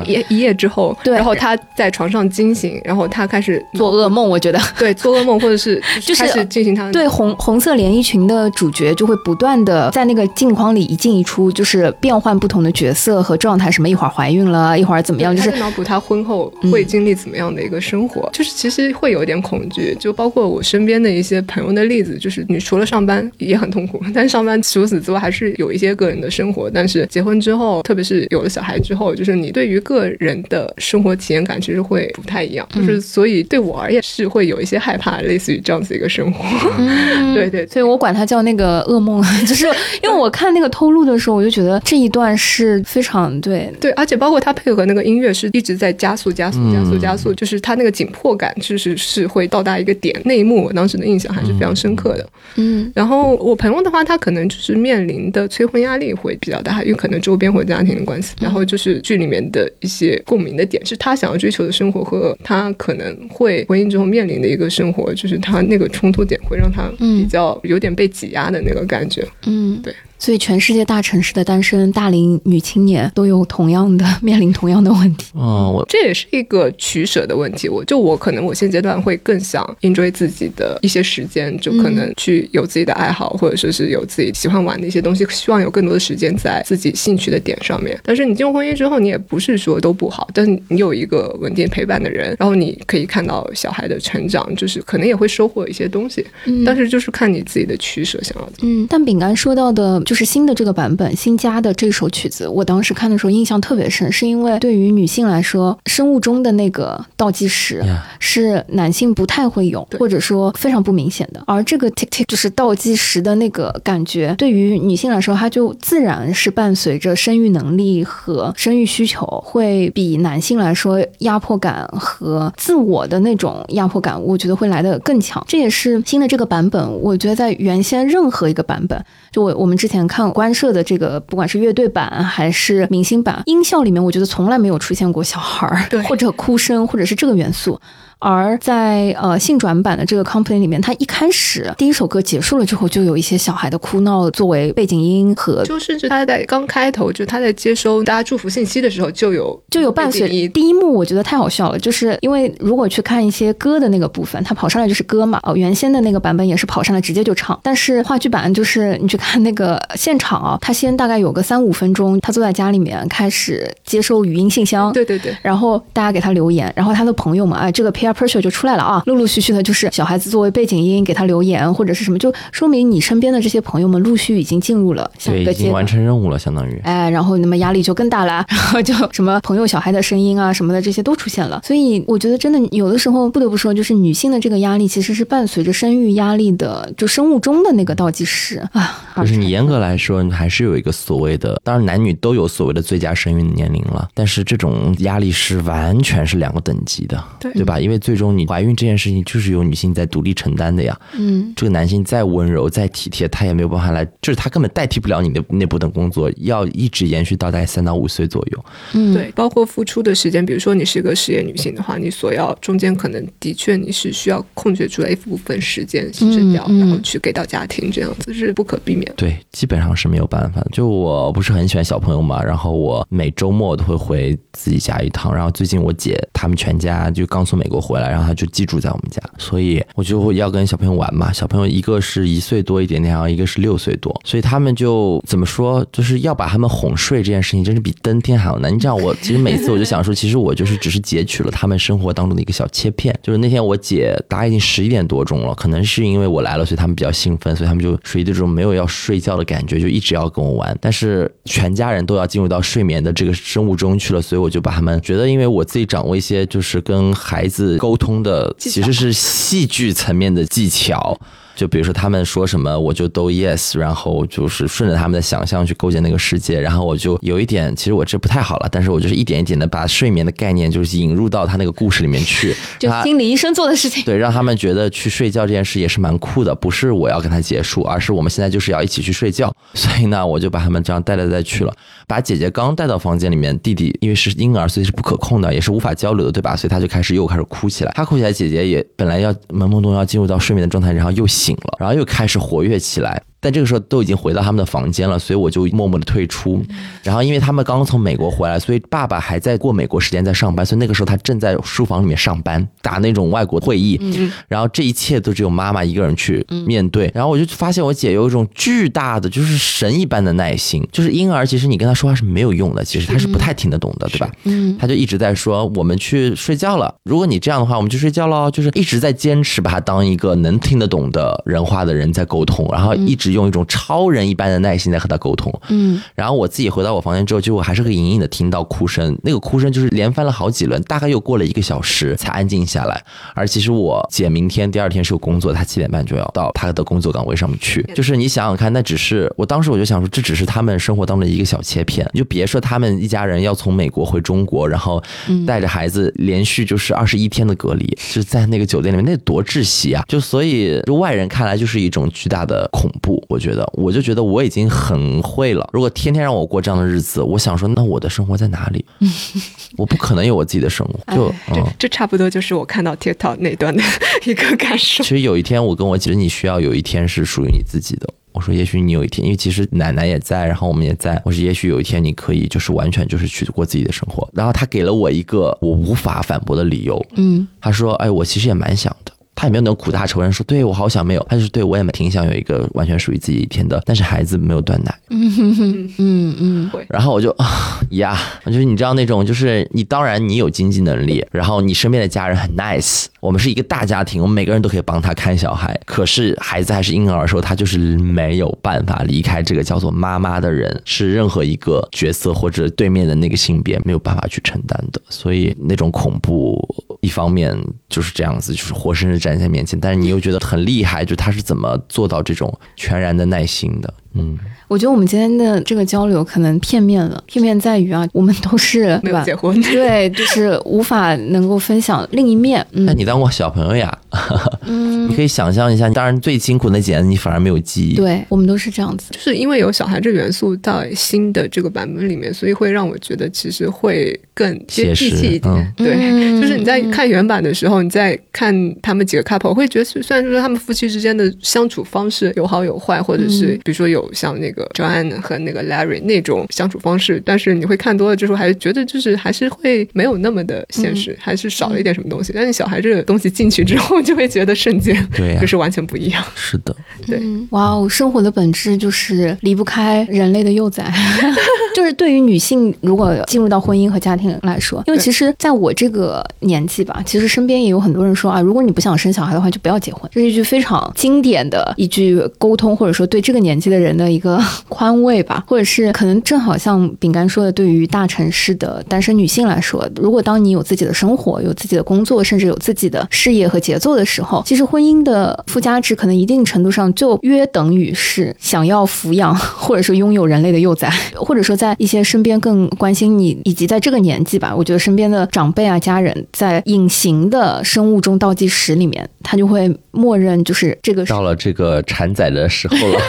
一一夜之后，对然后他在床上惊醒，然后他开始做噩梦，我觉得。对做噩梦，或者 [LAUGHS] 是就是开始进行他的对红红色连衣裙的主角就会不断的在那个镜框里一进一出，就是变换不同的角色和状态，什么一会儿怀孕了，一会儿怎么样，就是脑补他婚后会经历怎么样的一个生活，就是其实会有点恐惧，就包括我身边的一些朋友的例子，就是你除了上班也很痛苦，但是上班除此之外还是有一些个人的生活，但是结婚之后，特别是有了小孩之后，就是你对于个人的生活体验感其实会不太一样，就是所以对我而言是会有一些害怕，类似于这样子一个生活，[LAUGHS] 对对所以我管它叫那个噩梦，[LAUGHS] 就是因为我看那个偷录的时候，我就觉得这一段是非常对。对，而且包括他配合那个音乐是一直在加速、加速、加速、加速，就是他那个紧迫感，就是是会到达一个点。那一幕我当时的印象还是非常深刻的。嗯然后我朋友的话，他可能就是面临的催婚压力会比较大，因为可能周边或者家庭的关系。然后就是剧里面的一些共鸣的点，是他想要追求的生活和他可能会婚姻之后面临的一个生活，就是他那个冲突点会让他比较有点被挤压的那个感觉。嗯，对。所以全世界大城市的单身大龄女青年都有同样的 [LAUGHS] 面临同样的问题。嗯，我这也是一个取舍的问题。我就我可能我现阶段会更想 enjoy 自己的一些时间，就可能去有自己的爱好，或者说是有自己喜欢玩的一些东西，希望有更多的时间在自己兴趣的点上面。但是你进入婚姻之后，你也不是说都不好，但你有一个稳定陪伴的人，然后你可以看到小孩的成长，就是可能也会收获一些东西。但是就是看你自己的取舍想要怎么。嗯，但饼干说到的就是新的这个版本新加的这首曲子，我当时看的时候印象特别深，是因为对于女性来说，生物钟的那个倒计时是男性不太会有，或者说非常不明显的，而这个 tick tick 就是倒计时的那个感觉，对于女性来说，它就自然是伴随着生育能力和生育需求，会比男性来说压迫感和自我的那种压迫感，我觉得会来得更强。这也是新的这个版本，我觉得在原先任何一个版本，就我我们之前看官摄的这个，不管是乐队版还是明星版，音效里面，我觉得从来没有出现过小孩儿或者哭声，或者是这个元素。而在呃性转版的这个 company 里面，它一开始第一首歌结束了之后，就有一些小孩的哭闹作为背景音和就甚至他在刚开头，就他在接收大家祝福信息的时候，就有就有伴随第一幕，我觉得太好笑了，就是因为如果去看一些歌的那个部分，他跑上来就是歌嘛，哦，原先的那个版本也是跑上来直接就唱，但是话剧版就是你去看那个现场啊，他先大概有个三五分钟，他坐在家里面开始接收语音信箱，对对对。然后大家给他留言，然后他的朋友们，哎，这个 peer pressure 就出来了啊，陆陆续续的就是小孩子作为背景音给他留言或者是什么，就说明你身边的这些朋友们陆续已经进入了下对已经一个阶段完。成任务了，相当于。哎，然后那么压力就更大了，[LAUGHS] 然后就什么朋友小孩的声音啊什么的，这些都出现了。所以我觉得真的有的时候不得不说，就是女性的这个压力其实是伴随着生育压力的，就生物钟的那个倒计时啊。就是你严格来说，你还是有一个所谓的，当然男女都有所谓的最佳生育年龄了，但是这种压力是完全是两个等级的，对对吧？因为最终你怀孕这件事情就是由女性在独立承担的呀。嗯，这个男性再温柔再体贴，他也没有办法来，就是他根本代替不了你的那部分工作，要一直延续到大概三到五岁左右。嗯，对，包括付出的时间，比如说你是个事业女性的话，你所要中间可能的确你是需要空缺出来一部分时间牺牲掉，嗯嗯然后去给到家庭，这样子是不可避免的。对，基本上是没有办法。就我不是很喜欢小朋友嘛，然后我每周末都会回自己家一趟。然后最近我姐他们全家就刚从美国回回来，然后他就寄住在我们家，所以我就要跟小朋友玩嘛。小朋友一个是一岁多一点点，然后一个是六岁多，所以他们就怎么说，就是要把他们哄睡这件事情，真是比登天还要难。你知道，我其实每次我就想说，其实我就是只是截取了他们生活当中的一个小切片。就是那天我姐大概已经十一点多钟了，可能是因为我来了，所以他们比较兴奋，所以他们就属于这种没有要睡觉的感觉，就一直要跟我玩。但是全家人都要进入到睡眠的这个生物钟去了，所以我就把他们觉得，因为我自己掌握一些就是跟孩子沟通的，其实是戏剧层面的技巧。就比如说他们说什么，我就都 yes，然后就是顺着他们的想象去构建那个世界，然后我就有一点，其实我这不太好了，但是我就是一点一点的把睡眠的概念就是引入到他那个故事里面去，[LAUGHS] 就他心理医生做的事情。对，让他们觉得去睡觉这件事也是蛮酷的，不是我要跟他结束，而是我们现在就是要一起去睡觉。[LAUGHS] 所以呢，我就把他们这样带来带去了，把姐姐刚带到房间里面，弟弟因为是婴儿，所以是不可控的，也是无法交流的，对吧？所以他就开始又开始哭起来。他哭起来，姐姐也本来要懵懵懂要进入到睡眠的状态，然后又醒了，然后又开始活跃起来。但这个时候都已经回到他们的房间了，所以我就默默的退出。然后因为他们刚刚从美国回来，所以爸爸还在过美国时间在上班，所以那个时候他正在书房里面上班，打那种外国会议。然后这一切都只有妈妈一个人去面对。然后我就发现我姐有一种巨大的，就是神一般的耐心。就是婴儿其实你跟他说话是没有用的，其实他是不太听得懂的，对吧？嗯，他就一直在说我们去睡觉了。如果你这样的话，我们去睡觉喽。就是一直在坚持把他当一个能听得懂的人话的人在沟通，然后一直用一种超人一般的耐心在和他沟通。嗯，然后我自己回到我房间之后，就我还是会隐隐的听到哭声，那个哭声就是连翻了好几轮，大概又过了一个小时才安静下来。而其实我姐明天第二天是有工作，她七点半就要到她的工作岗位上面去。就是你想想看，那只是我当时我就想说，这只是他们生活当中的一个小切片，你就别说他们一家人要从美国回中国，然后带着孩子连续就是二十一天的隔离，就是在那个酒店里面，那多窒息啊！就所以就外人看来就是一种巨大的恐怖，我觉得，我就觉得我已经很会了。如果天天让我过这样的日子，我想说，那我的生活在哪里？[LAUGHS] 我不可能有我自己的生活，就嗯。这差不多就是我看到 TikTok 那段的一个感受其。实有一天，我跟我姐，你需要有一天是属于你自己的。我说，也许你有一天，因为其实奶奶也在，然后我们也在。我说，也许有一天你可以就是完全就是去过自己的生活。然后他给了我一个我无法反驳的理由。嗯，他说，哎，我其实也蛮想的。他也没有那种苦大仇深，说对我好想没有，他就是对我也挺想有一个完全属于自己一天的，但是孩子没有断奶。嗯嗯嗯，然后我就啊呀，就是你知道那种，就是你当然你有经济能力，然后你身边的家人很 nice，我们是一个大家庭，我们每个人都可以帮他看小孩。可是孩子还是婴儿的时候，他就是没有办法离开这个叫做妈妈的人，是任何一个角色或者对面的那个性别没有办法去承担的。所以那种恐怖，一方面就是这样子，就是活生生站在面前，但是你又觉得很厉害，就他是怎么做到这种全然的耐心的？嗯。我觉得我们今天的这个交流可能片面了，片面在于啊，我们都是 [LAUGHS] 对吧？没有结婚，对，就是无法能够分享另一面。嗯 [LAUGHS] 那你当过小朋友呀？[LAUGHS] 嗯你可以想象一下，当然最辛苦的那几年，你反而没有记忆。，对，我们都是这样子。就是因为有小孩这元素在新的这个版本里面，所以会让我觉得其实会更接地气一点。嗯对，嗯就是你在看原版的时候，你在看他们几个 couple，会觉得虽然说他们夫妻之间的相处方式有好有坏，或者是比如说有像那个 Joanne 和那个 Larry 那种相处方式，但是你会看多了之后，还是觉得就是还是会没有那么的现实，还是少了一点什么东西。但是小孩这个东西进去之后，就会觉得瞬间 [LAUGHS] 就是完全不一样。是的，对。嗯。哇哦，生活的本质就是离不开人类的幼崽，[LAUGHS] 就是对于女性如果进入到婚姻和家庭来说，因为其实在我这个年纪吧，其实身边也有很多人说啊，如果你不想生小孩的话，就不要结婚，这是一句非常经典的一句沟通，或者说对这个年纪的人的一个 [LAUGHS] 宽慰吧，[LAUGHS] 或者是可能正好像饼干说的，对于大城市的单身女性来说，如果当你有自己的生活、有自己的工作，甚至有自己的事业和节奏的时候，其实婚姻的附加值可能一定程度上就约等于是想要抚养 [LAUGHS] 或者说拥有人类的幼崽，或者说在一些身边更关心你，以及在这个年纪吧，我觉得身边的长辈啊、家人在隐形的生物钟倒计时里面，他就会默认就是这个是到了这个产仔的时候了。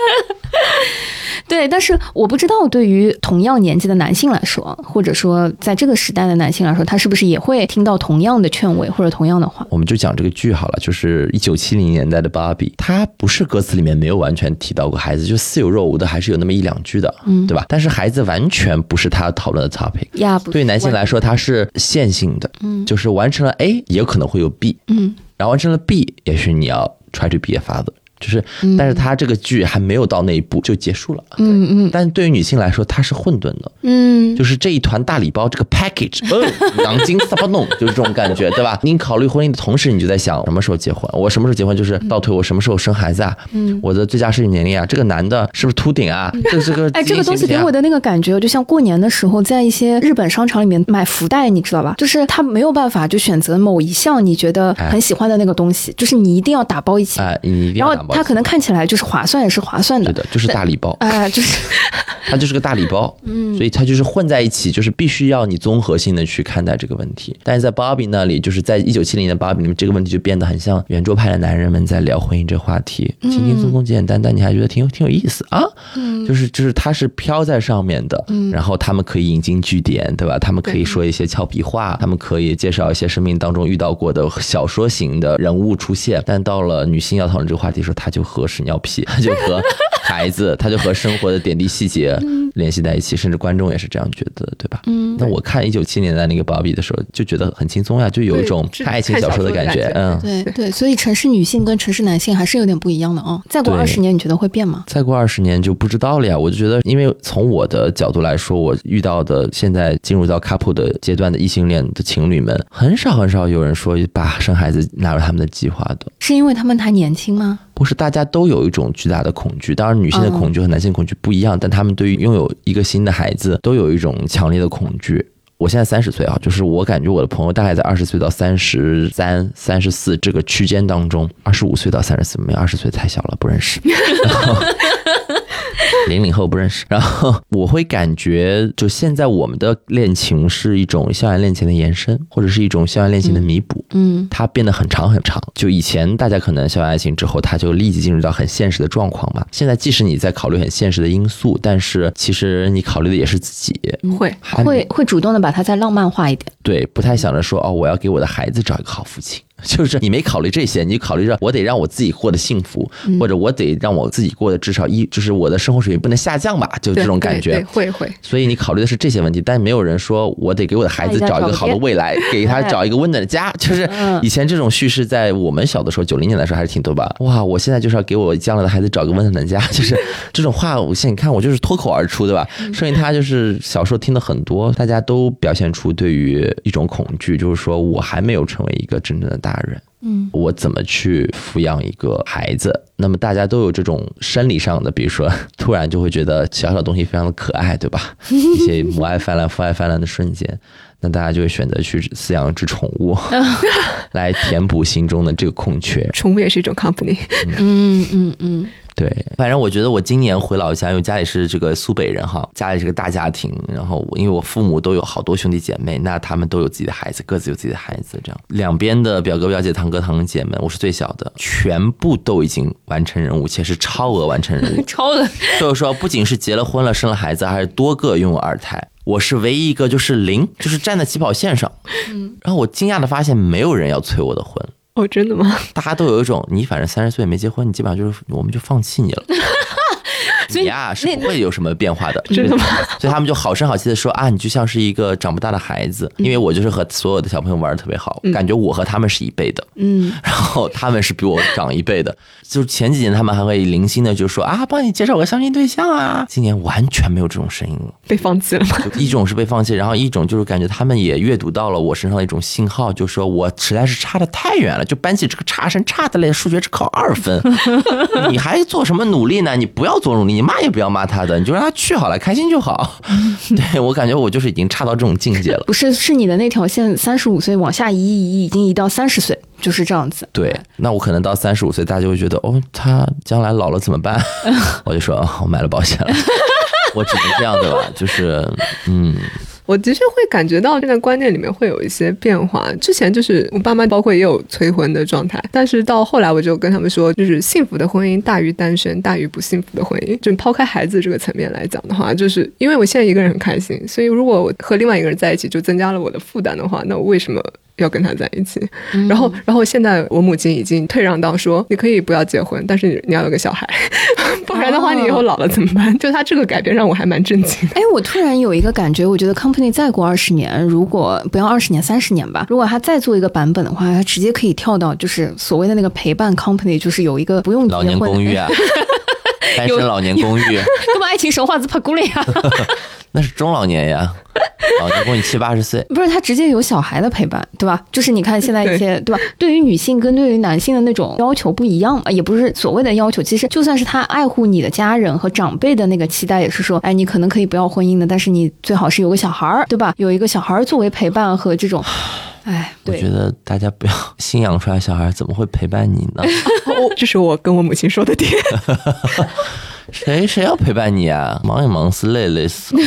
[LAUGHS] 对，但是我不知道对于同样年纪的男性来说，或者说在这个时代的男性来说，他是不是也会听到同样的劝慰或者同样的话？我们就讲这个剧好了，就是一九七零年代的芭比，它不是歌词里面没有完全提到过孩子，就似有若无的，还是有那么一两句的，嗯，对吧？但是孩子完全不是他讨论的 topic。呀，对男性来说，它是线性的，嗯，就是完成了 A 也有可能会有 B，嗯，然后完成了 B，也许你要 try to be a father。就是，但是他这个剧还没有到那一步就结束了。嗯嗯但对于女性来说，它是混沌的。嗯，就是这一团大礼包，这个 package，[LAUGHS] 哦，囊金萨巴弄，就是这种感觉，对吧？你考虑婚姻的同时，你就在想什么时候结婚？我什么时候结婚？就是倒推我什么时候生孩子啊？嗯，我的最佳适龄年龄啊？这个男的是不是秃顶啊？这这个哎，这个东西给我的那个感觉，就像过年的时候，在一些日本商场里面买福袋，你知道吧？就是他没有办法就选择某一项你觉得很喜欢的那个东西，就是你一定要打包一起。哎，你一定要打包他可能看起来就是划算，也是划算的。对的，就是大礼包。哎，就是 [LAUGHS] [LAUGHS] 它就是个大礼包，嗯，所以它就是混在一起，就是必须要你综合性的去看待这个问题。但是在芭比那里，就是在一九七零年的芭比里面，这个问题就变得很像圆桌派的男人们在聊婚姻这个话题，轻轻松松、简简单单，你还觉得挺有挺有意思啊？嗯，就是就是它是飘在上面的，嗯，然后他们可以引经据典，对吧？他们可以说一些俏皮话，他们可以介绍一些生命当中遇到过的小说型的人物出现。但到了女性要讨论这个话题的时候，他就和屎尿屁，他 [LAUGHS] 就和孩子，他就和生活的点滴细节联系在一起，甚至观众也是这样觉得，对吧？嗯，那我看一九七年代那个芭比的时候，就觉得很轻松呀，就有一种看爱情小说的感觉，嗯。对对，所以城市女性跟城市男性还是有点不一样的啊。再过对二十年，你觉得会变吗？再过二十年就不知道了呀。我就觉得，因为从我的角度来说，我遇到的现在进入到 couple 的阶段的异性恋的情侣们，很少很少有人说把生孩子纳入他们的计划的。是因为他们还年轻吗？不是大家都有一种巨大的恐惧，当然女性的恐惧和男性恐惧不一样，但他们对于拥有有一个新的孩子都有一种强烈的恐惧。我现在三十岁啊，就是我感觉我的朋友大概在二十岁到三十三、三十四这个区间当中，二十五岁到三十四没有，二十岁太小了不认识。[LAUGHS] 零零后不认识，然后我会感觉，就现在我们的恋情是一种校园恋情的延伸，或者是一种校园恋情的弥补。嗯它变得很长很长。就以前大家可能校园爱情之后，他就立即进入到很现实的状况嘛。现在即使你在考虑很现实的因素，但是其实你考虑的也是自己，会会会主动的把它再浪漫化一点。对，不太想着说哦，我要给我的孩子找一个好父亲。[LAUGHS] 就是你没考虑这些，你考虑着我得让我自己过得幸福，或者我得让我自己过得至少一，就是我的生活水平不能下降吧，就这种感觉。会会。所以你考虑的是这些问题，但没有人说我得给我的孩子找一个好的未来，[LAUGHS] 给他找一个温暖的家。就是以前这种叙事，在我们小的时候，九零年的时候还是挺多吧。哇，我现在就是要给我将来的孩子找个温暖的家，就是 [LAUGHS] 这种话，我现在你看我就是脱口而出，对吧？所以他就是小时候听的很多，大家都表现出对于一种恐惧，就是说我还没有成为一个真正的大人。嗯，我怎么去抚养一个孩子？那么大家都有这种生理上的，比如说 [LAUGHS] 突然就会觉得小小东西非常的可爱，对吧？[LAUGHS] 一些母爱泛滥、父爱泛滥的瞬间，那大家就会选择去饲养一只宠物，[LAUGHS] 来填补心中的这个空缺。宠物也是一种 company，嗯嗯嗯，对，反正我觉得我今年回老家，因为家里是这个苏北人哈，家里是个大家庭，然后因为我父母都有好多兄弟姐妹，那他们都有自己的孩子，各自有自己的孩子，这样两边的表哥表姐、堂哥堂姐们，我是最小的，全部都已经完成任务，且是超额完成任务。[LAUGHS] 超额。就是说，不仅是结了婚了、生了孩子，还是多个拥有二胎。我是唯一一个就是零，就是站在起跑线上。嗯，然后我惊讶的发现，没有人要催我的婚。哦，真的吗？[LAUGHS] 大家都有一种，你反正三十岁没结婚，你基本上就是我们就放弃你了。你呀是不会有什么变化的，[LAUGHS] 真的吗？所以他们就好声好气的说啊，你就像是一个长不大的孩子，因为我就是和所有的小朋友玩的特别好，感觉我和他们是一辈的，嗯，[LAUGHS] 然后他们是比我长一辈的。就是前几年他们还会零星的就说啊，帮你介绍个相亲对象啊，今年完全没有这种声音了。被放弃了吗？[LAUGHS] 一种是被放弃，然后一种就是感觉他们也阅读到了我身上的一种信号，就说我实在是差的太远了，就班级这个差生差的嘞，数学只考二分，你还做什么努力呢？你不要做努力，你骂也不要骂他的，你就让他去好了，开心就好。[LAUGHS] 对我感觉我就是已经差到这种境界了。不是，是你的那条线，三十五岁往下移移移，已经移到三十岁，就是这样子。对，那我可能到三十五岁，大家就会觉得哦，他将来老了怎么办？[LAUGHS] 我就说、哦我买了保险了，[LAUGHS] 我只能这样对吧？就是嗯，我的确会感觉到现在观念里面会有一些变化。之前就是我爸妈包括也有催婚的状态，但是到后来我就跟他们说，就是幸福的婚姻大于单身，大于不幸福的婚姻。就抛开孩子这个层面来讲的话，就是因为我现在一个人很开心，所以如果我和另外一个人在一起，就增加了我的负担的话，那我为什么？要跟他在一起，然后，然后现在我母亲已经退让到说，你可以不要结婚，但是你要有个小孩，[LAUGHS] 不然的话你以后老了怎么办？就他这个改变让我还蛮震惊。[LAUGHS] 哎，我突然有一个感觉，我觉得 company 再过二十年，如果不要二十年、三十年吧，如果他再做一个版本的话，他直接可以跳到就是所谓的那个陪伴 company，就是有一个不用老年公寓啊，[LAUGHS] 单身老年公寓，干嘛爱情神话子怕姑呀？那是中老年呀，老年公寓七八十岁，[LAUGHS] 不是他直接有小孩的陪伴，对吧？就是你看现在一些，对吧？对于女性跟对于男性的那种要求不一样嘛，也不是所谓的要求。其实就算是他爱护你的家人和长辈的那个期待，也是说，哎，你可能可以不要婚姻的，但是你最好是有个小孩儿，对吧？有一个小孩儿作为陪伴和这种，[SIGHS] 哎，我觉得大家不要新养出来小孩怎么会陪伴你呢？[LAUGHS] 这是我跟我母亲说的点。[LAUGHS] 谁谁要陪伴你啊？忙也忙死，累累死。[LAUGHS]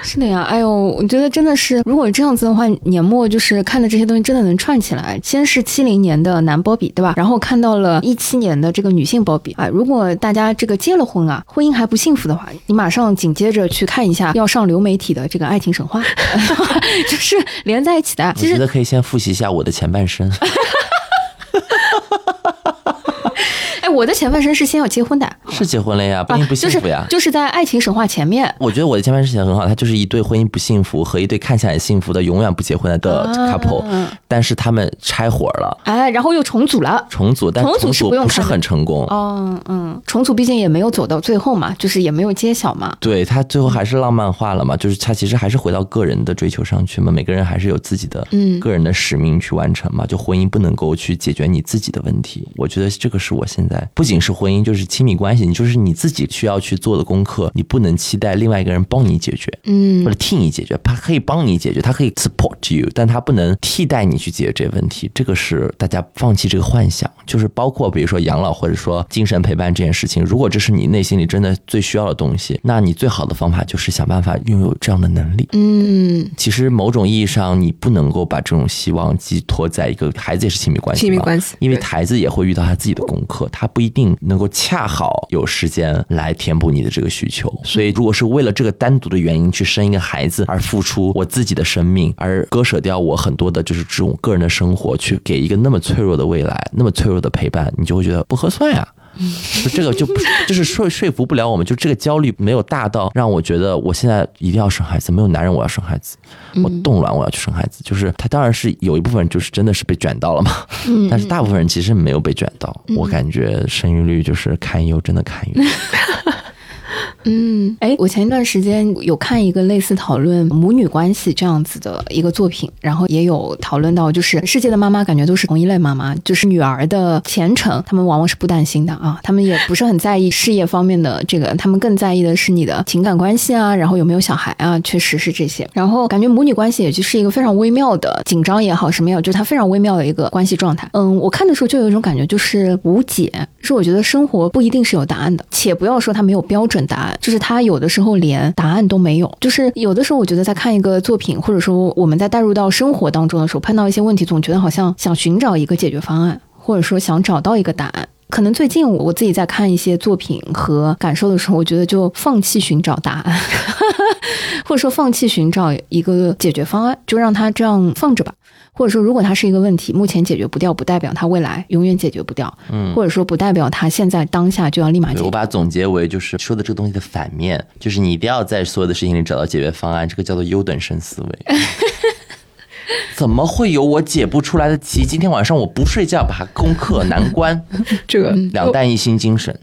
是的呀，哎呦，我觉得真的是，如果这样子的话，年末就是看的这些东西真的能串起来。先是七零年的男波比，对吧？然后看到了一七年的这个女性波比，哎，如果大家这个结了婚啊，婚姻还不幸福的话，你马上紧接着去看一下要上流媒体的这个爱情神话，[LAUGHS] 就是连在一起的。我觉得可以先复习一下我的前半生。[LAUGHS] 我的前半生是先要结婚的，是结婚了呀，婚姻不幸福呀，就是在爱情神话前面。我觉得我的前半生写的很好，他就是一对婚姻不幸福和一对看起来幸福的永远不结婚的 couple，但是他们拆伙了，哎，然后又重组了，重组，但重组不是很成功。哦，嗯，重组毕竟也没有走到最后嘛，就是也没有揭晓嘛。对他最后还是浪漫化了嘛，就是他其实还是回到个人的追求上去嘛，每个人还是有自己的嗯个人的使命去完成嘛，就婚姻不能够去解决你自己的问题。我觉得这个是我现在不仅是婚姻。就是亲密关系，你就是你自己需要去做的功课，你不能期待另外一个人帮你解决，嗯，或者替你解决。他可以帮你解决，他可以 support you，但他不能替代你去解决这些问题。这个是大家放弃这个幻想，就是包括比如说养老或者说精神陪伴这件事情。如果这是你内心里真的最需要的东西，那你最好的方法就是想办法拥有这样的能力。嗯，其实某种意义上，你不能够把这种希望寄托在一个孩子也是亲密关系，亲密关系，因为孩子也会遇到他自己的功课，他不一定能够。恰好有时间来填补你的这个需求，所以如果是为了这个单独的原因去生一个孩子而付出我自己的生命，而割舍掉我很多的就是这种个人的生活，去给一个那么脆弱的未来，那么脆弱的陪伴，你就会觉得不合算呀。就这个就就是说 [LAUGHS] 说服不了我们，就这个焦虑没有大到让我觉得我现在一定要生孩子，没有男人我要生孩子，我冻卵我要去生孩子。就是他当然是有一部分就是真的是被卷到了嘛，[LAUGHS] 但是大部分人其实没有被卷到。我感觉生育率就是堪忧，真的堪忧。[LAUGHS] 嗯，哎，我前一段时间有看一个类似讨论母女关系这样子的一个作品，然后也有讨论到，就是世界的妈妈感觉都是同一类妈妈，就是女儿的前程，他们往往是不担心的啊，他们也不是很在意事业方面的这个，他们更在意的是你的情感关系啊，然后有没有小孩啊，确实是这些。然后感觉母女关系也就是一个非常微妙的紧张也好什么也好，就是它非常微妙的一个关系状态。嗯，我看的时候就有一种感觉，就是无解，是我觉得生活不一定是有答案的，且不要说它没有标准答案。就是他有的时候连答案都没有，就是有的时候我觉得在看一个作品，或者说我们在带入到生活当中的时候，碰到一些问题，总觉得好像想寻找一个解决方案，或者说想找到一个答案。可能最近我自己在看一些作品和感受的时候，我觉得就放弃寻找答案，[LAUGHS] 或者说放弃寻找一个解决方案，就让它这样放着吧。或者说，如果它是一个问题，目前解决不掉，不代表它未来永远解决不掉。嗯，或者说不代表它现在当下就要立马解决。我把它总结为就是说的这个东西的反面，就是你一定要在所有的事情里找到解决方案，这个叫做优等生思维。怎么会有我解不出来的题？今天晚上我不睡觉把它攻克难关。这个两弹一星精神。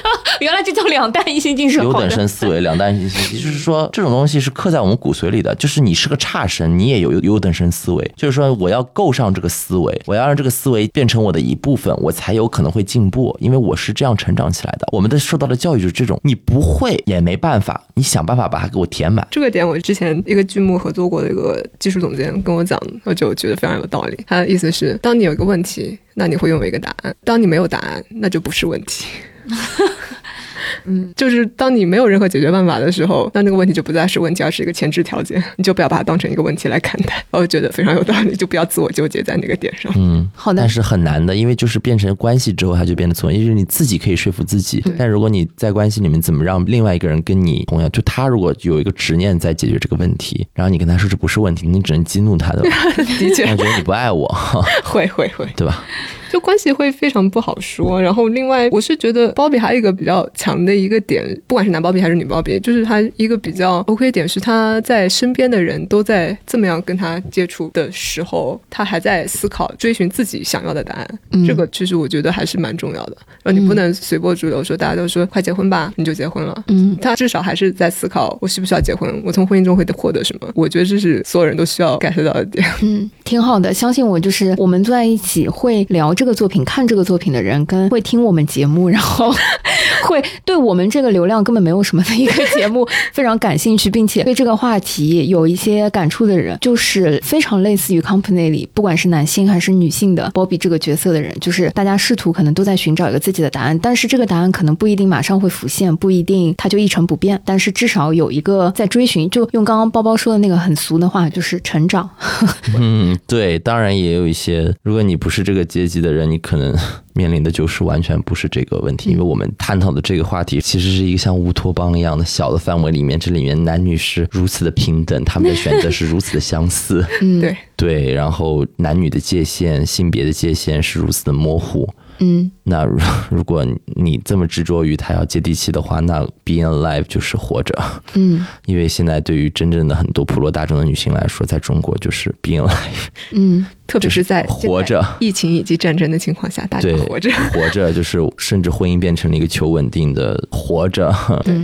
[LAUGHS] 原来这叫两弹一星精神。优等生思维，两弹一星，也就是说这种东西是刻在我们骨髓里的。就是你是个差生，你也有优等生思维。就是说我要够上这个思维，我要让这个思维变成我的一部分，我才有可能会进步。因为我是这样成长起来的。我们的受到的教育就是这种，你不会也没办法，你想办法把它给我填满。这个点我之前一个剧目合作过的一个技术总监跟我讲，我就觉得非常有道理。他的意思是，当你有一个问题，那你会拥有一个答案；当你没有答案，那就不是问题。[LAUGHS] 嗯，就是当你没有任何解决办法的时候，那那个问题就不再是问题，而是一个前置条件，[LAUGHS] 你就不要把它当成一个问题来看待。我觉得非常有道理，就不要自我纠结在那个点上。嗯，好的但是很难的，因为就是变成关系之后，它就变得错，因为你自己可以说服自己，但如果你在关系里面怎么让另外一个人跟你同样，就他如果有一个执念在解决这个问题，然后你跟他说这不是问题，你只能激怒他的，[LAUGHS] 的确他觉得你不爱我，会会会，对吧？就关系会非常不好说。然后另外，我是觉得包比还有一个比较强的一个点，不管是男包比还是女包比，就是他一个比较 OK 的点是他在身边的人都在这么样跟他接触的时候，他还在思考追寻自己想要的答案。嗯这个其实我觉得还是蛮重要的。然后你不能随波逐流，说大家都说快结婚吧，你就结婚了。嗯他至少还是在思考我需不需要结婚，我从婚姻中会获得什么。我觉得这是所有人都需要 get 到的点。嗯，挺好的。相信我，就是我们坐在一起会聊这个作品、看这个作品的人，跟会听我们节目，然后 [LAUGHS] 会对我们这个流量根本没有什么的一个节目非常感兴趣，并且对这个话题有一些感触的人，就是非常类似于 Company 里，不管是男性还是女性的 Bobby 这个角色的人，就是大家试图可能都在寻找一个自己的答案，但是这个答案可能不一定马上会浮现，不一定它就一成不变，但是至少有一个在追寻。就用刚刚包包说的那个很俗的话，就是成长。[LAUGHS] 嗯，对，当然也有一些，如果你不是这个阶级的人，你可能面临的就是完全不是这个问题，因为我们探讨的这个话题其实是一个像乌托邦一样的小的范围里面，这里面男女是如此的平等，他们的选择是如此的相似，嗯，对，对，然后男女的界限、性别的界限是如此的模糊。嗯那如如果你这么执着于它要接地气的话，那 being alive 就是活着。嗯因为现在对于真正的很多普罗大众的女性来说，在中国就是 being alive，嗯 [LAUGHS] 特别是在活着疫情以及战争的情况下，大家对，活着。[LAUGHS] 活着就是甚至婚姻变成了一个求稳定的活着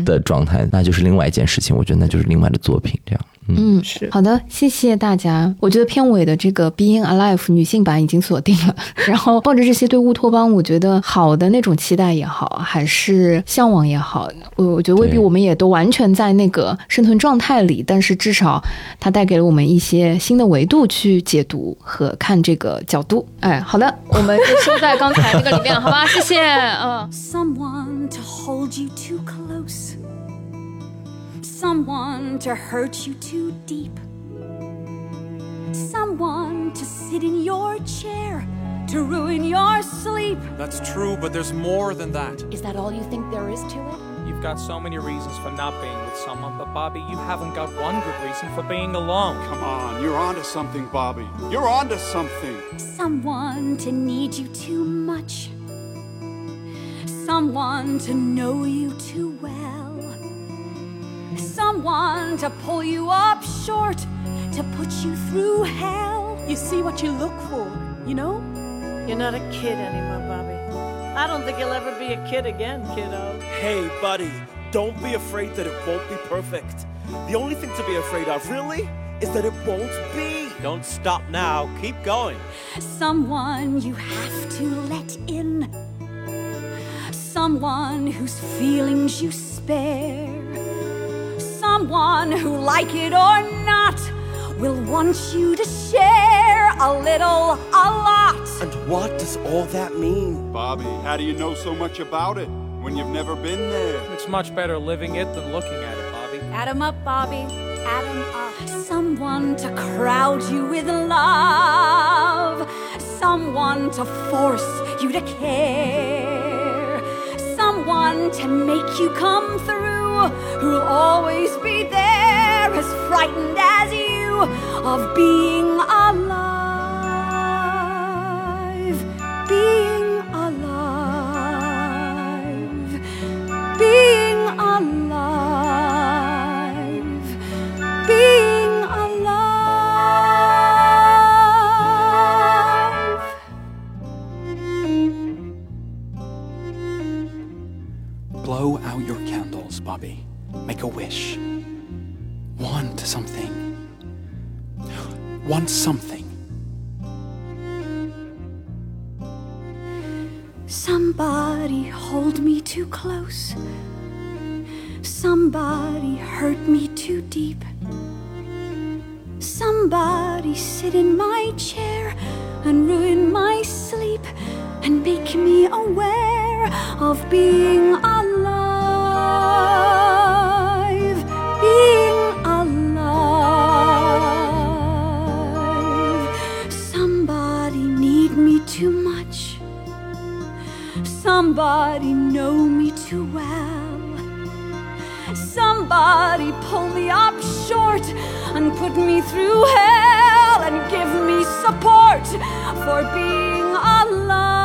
的状态，那就是另外一件事情。我觉得那就是另外的作品，这样。嗯，嗯，是好的，谢谢大家。我觉得片尾的这个 Being Alive 女性版已经锁定了，[LAUGHS] 然后抱着这些对乌托邦，我觉得好的那种期待也好，还是向往也好，我我觉得未必我们也都完全在那个生存状态里，但是至少它带给了我们一些新的维度去解读和看这个角度。哎，好的，我们就收在刚才那个里面，好吧？谢谢，嗯。Someone to hold you too close. Someone to hurt you too deep. Someone to sit in your chair to ruin your sleep. That's true, but there's more than that. Is that all you think there is to it? You've got so many reasons for not being with someone, but Bobby, you haven't got one good reason for being alone. Come on, you're onto something, Bobby. You're onto something. Someone to need you too much. Someone to know you too well. Someone to pull you up short, to put you through hell. You see what you look for, you know? You're not a kid anymore, Bobby. I don't think you'll ever be a kid again, kiddo. Hey, buddy, don't be afraid that it won't be perfect. The only thing to be afraid of, really, is that it won't be. Don't stop now. Keep going. Someone you have to let in. Someone whose feelings you spare. Someone who, like it or not, will want you to share a little, a lot. And what does all that mean? Bobby, how do you know so much about it when you've never been there? It's much better living it than looking at it, Bobby. Add 'em up, Bobby. Add 'em up. Someone to crowd you with love. Someone to force you to care. Someone to make you come through. Who'll always be there, as frightened as you of being alive. Being wish. Want something. Want something. Somebody hold me too close. Somebody hurt me too deep. Somebody sit in my chair and ruin my sleep and make me aware of being. Somebody know me too well. Somebody pull me up short and put me through hell and give me support for being alive.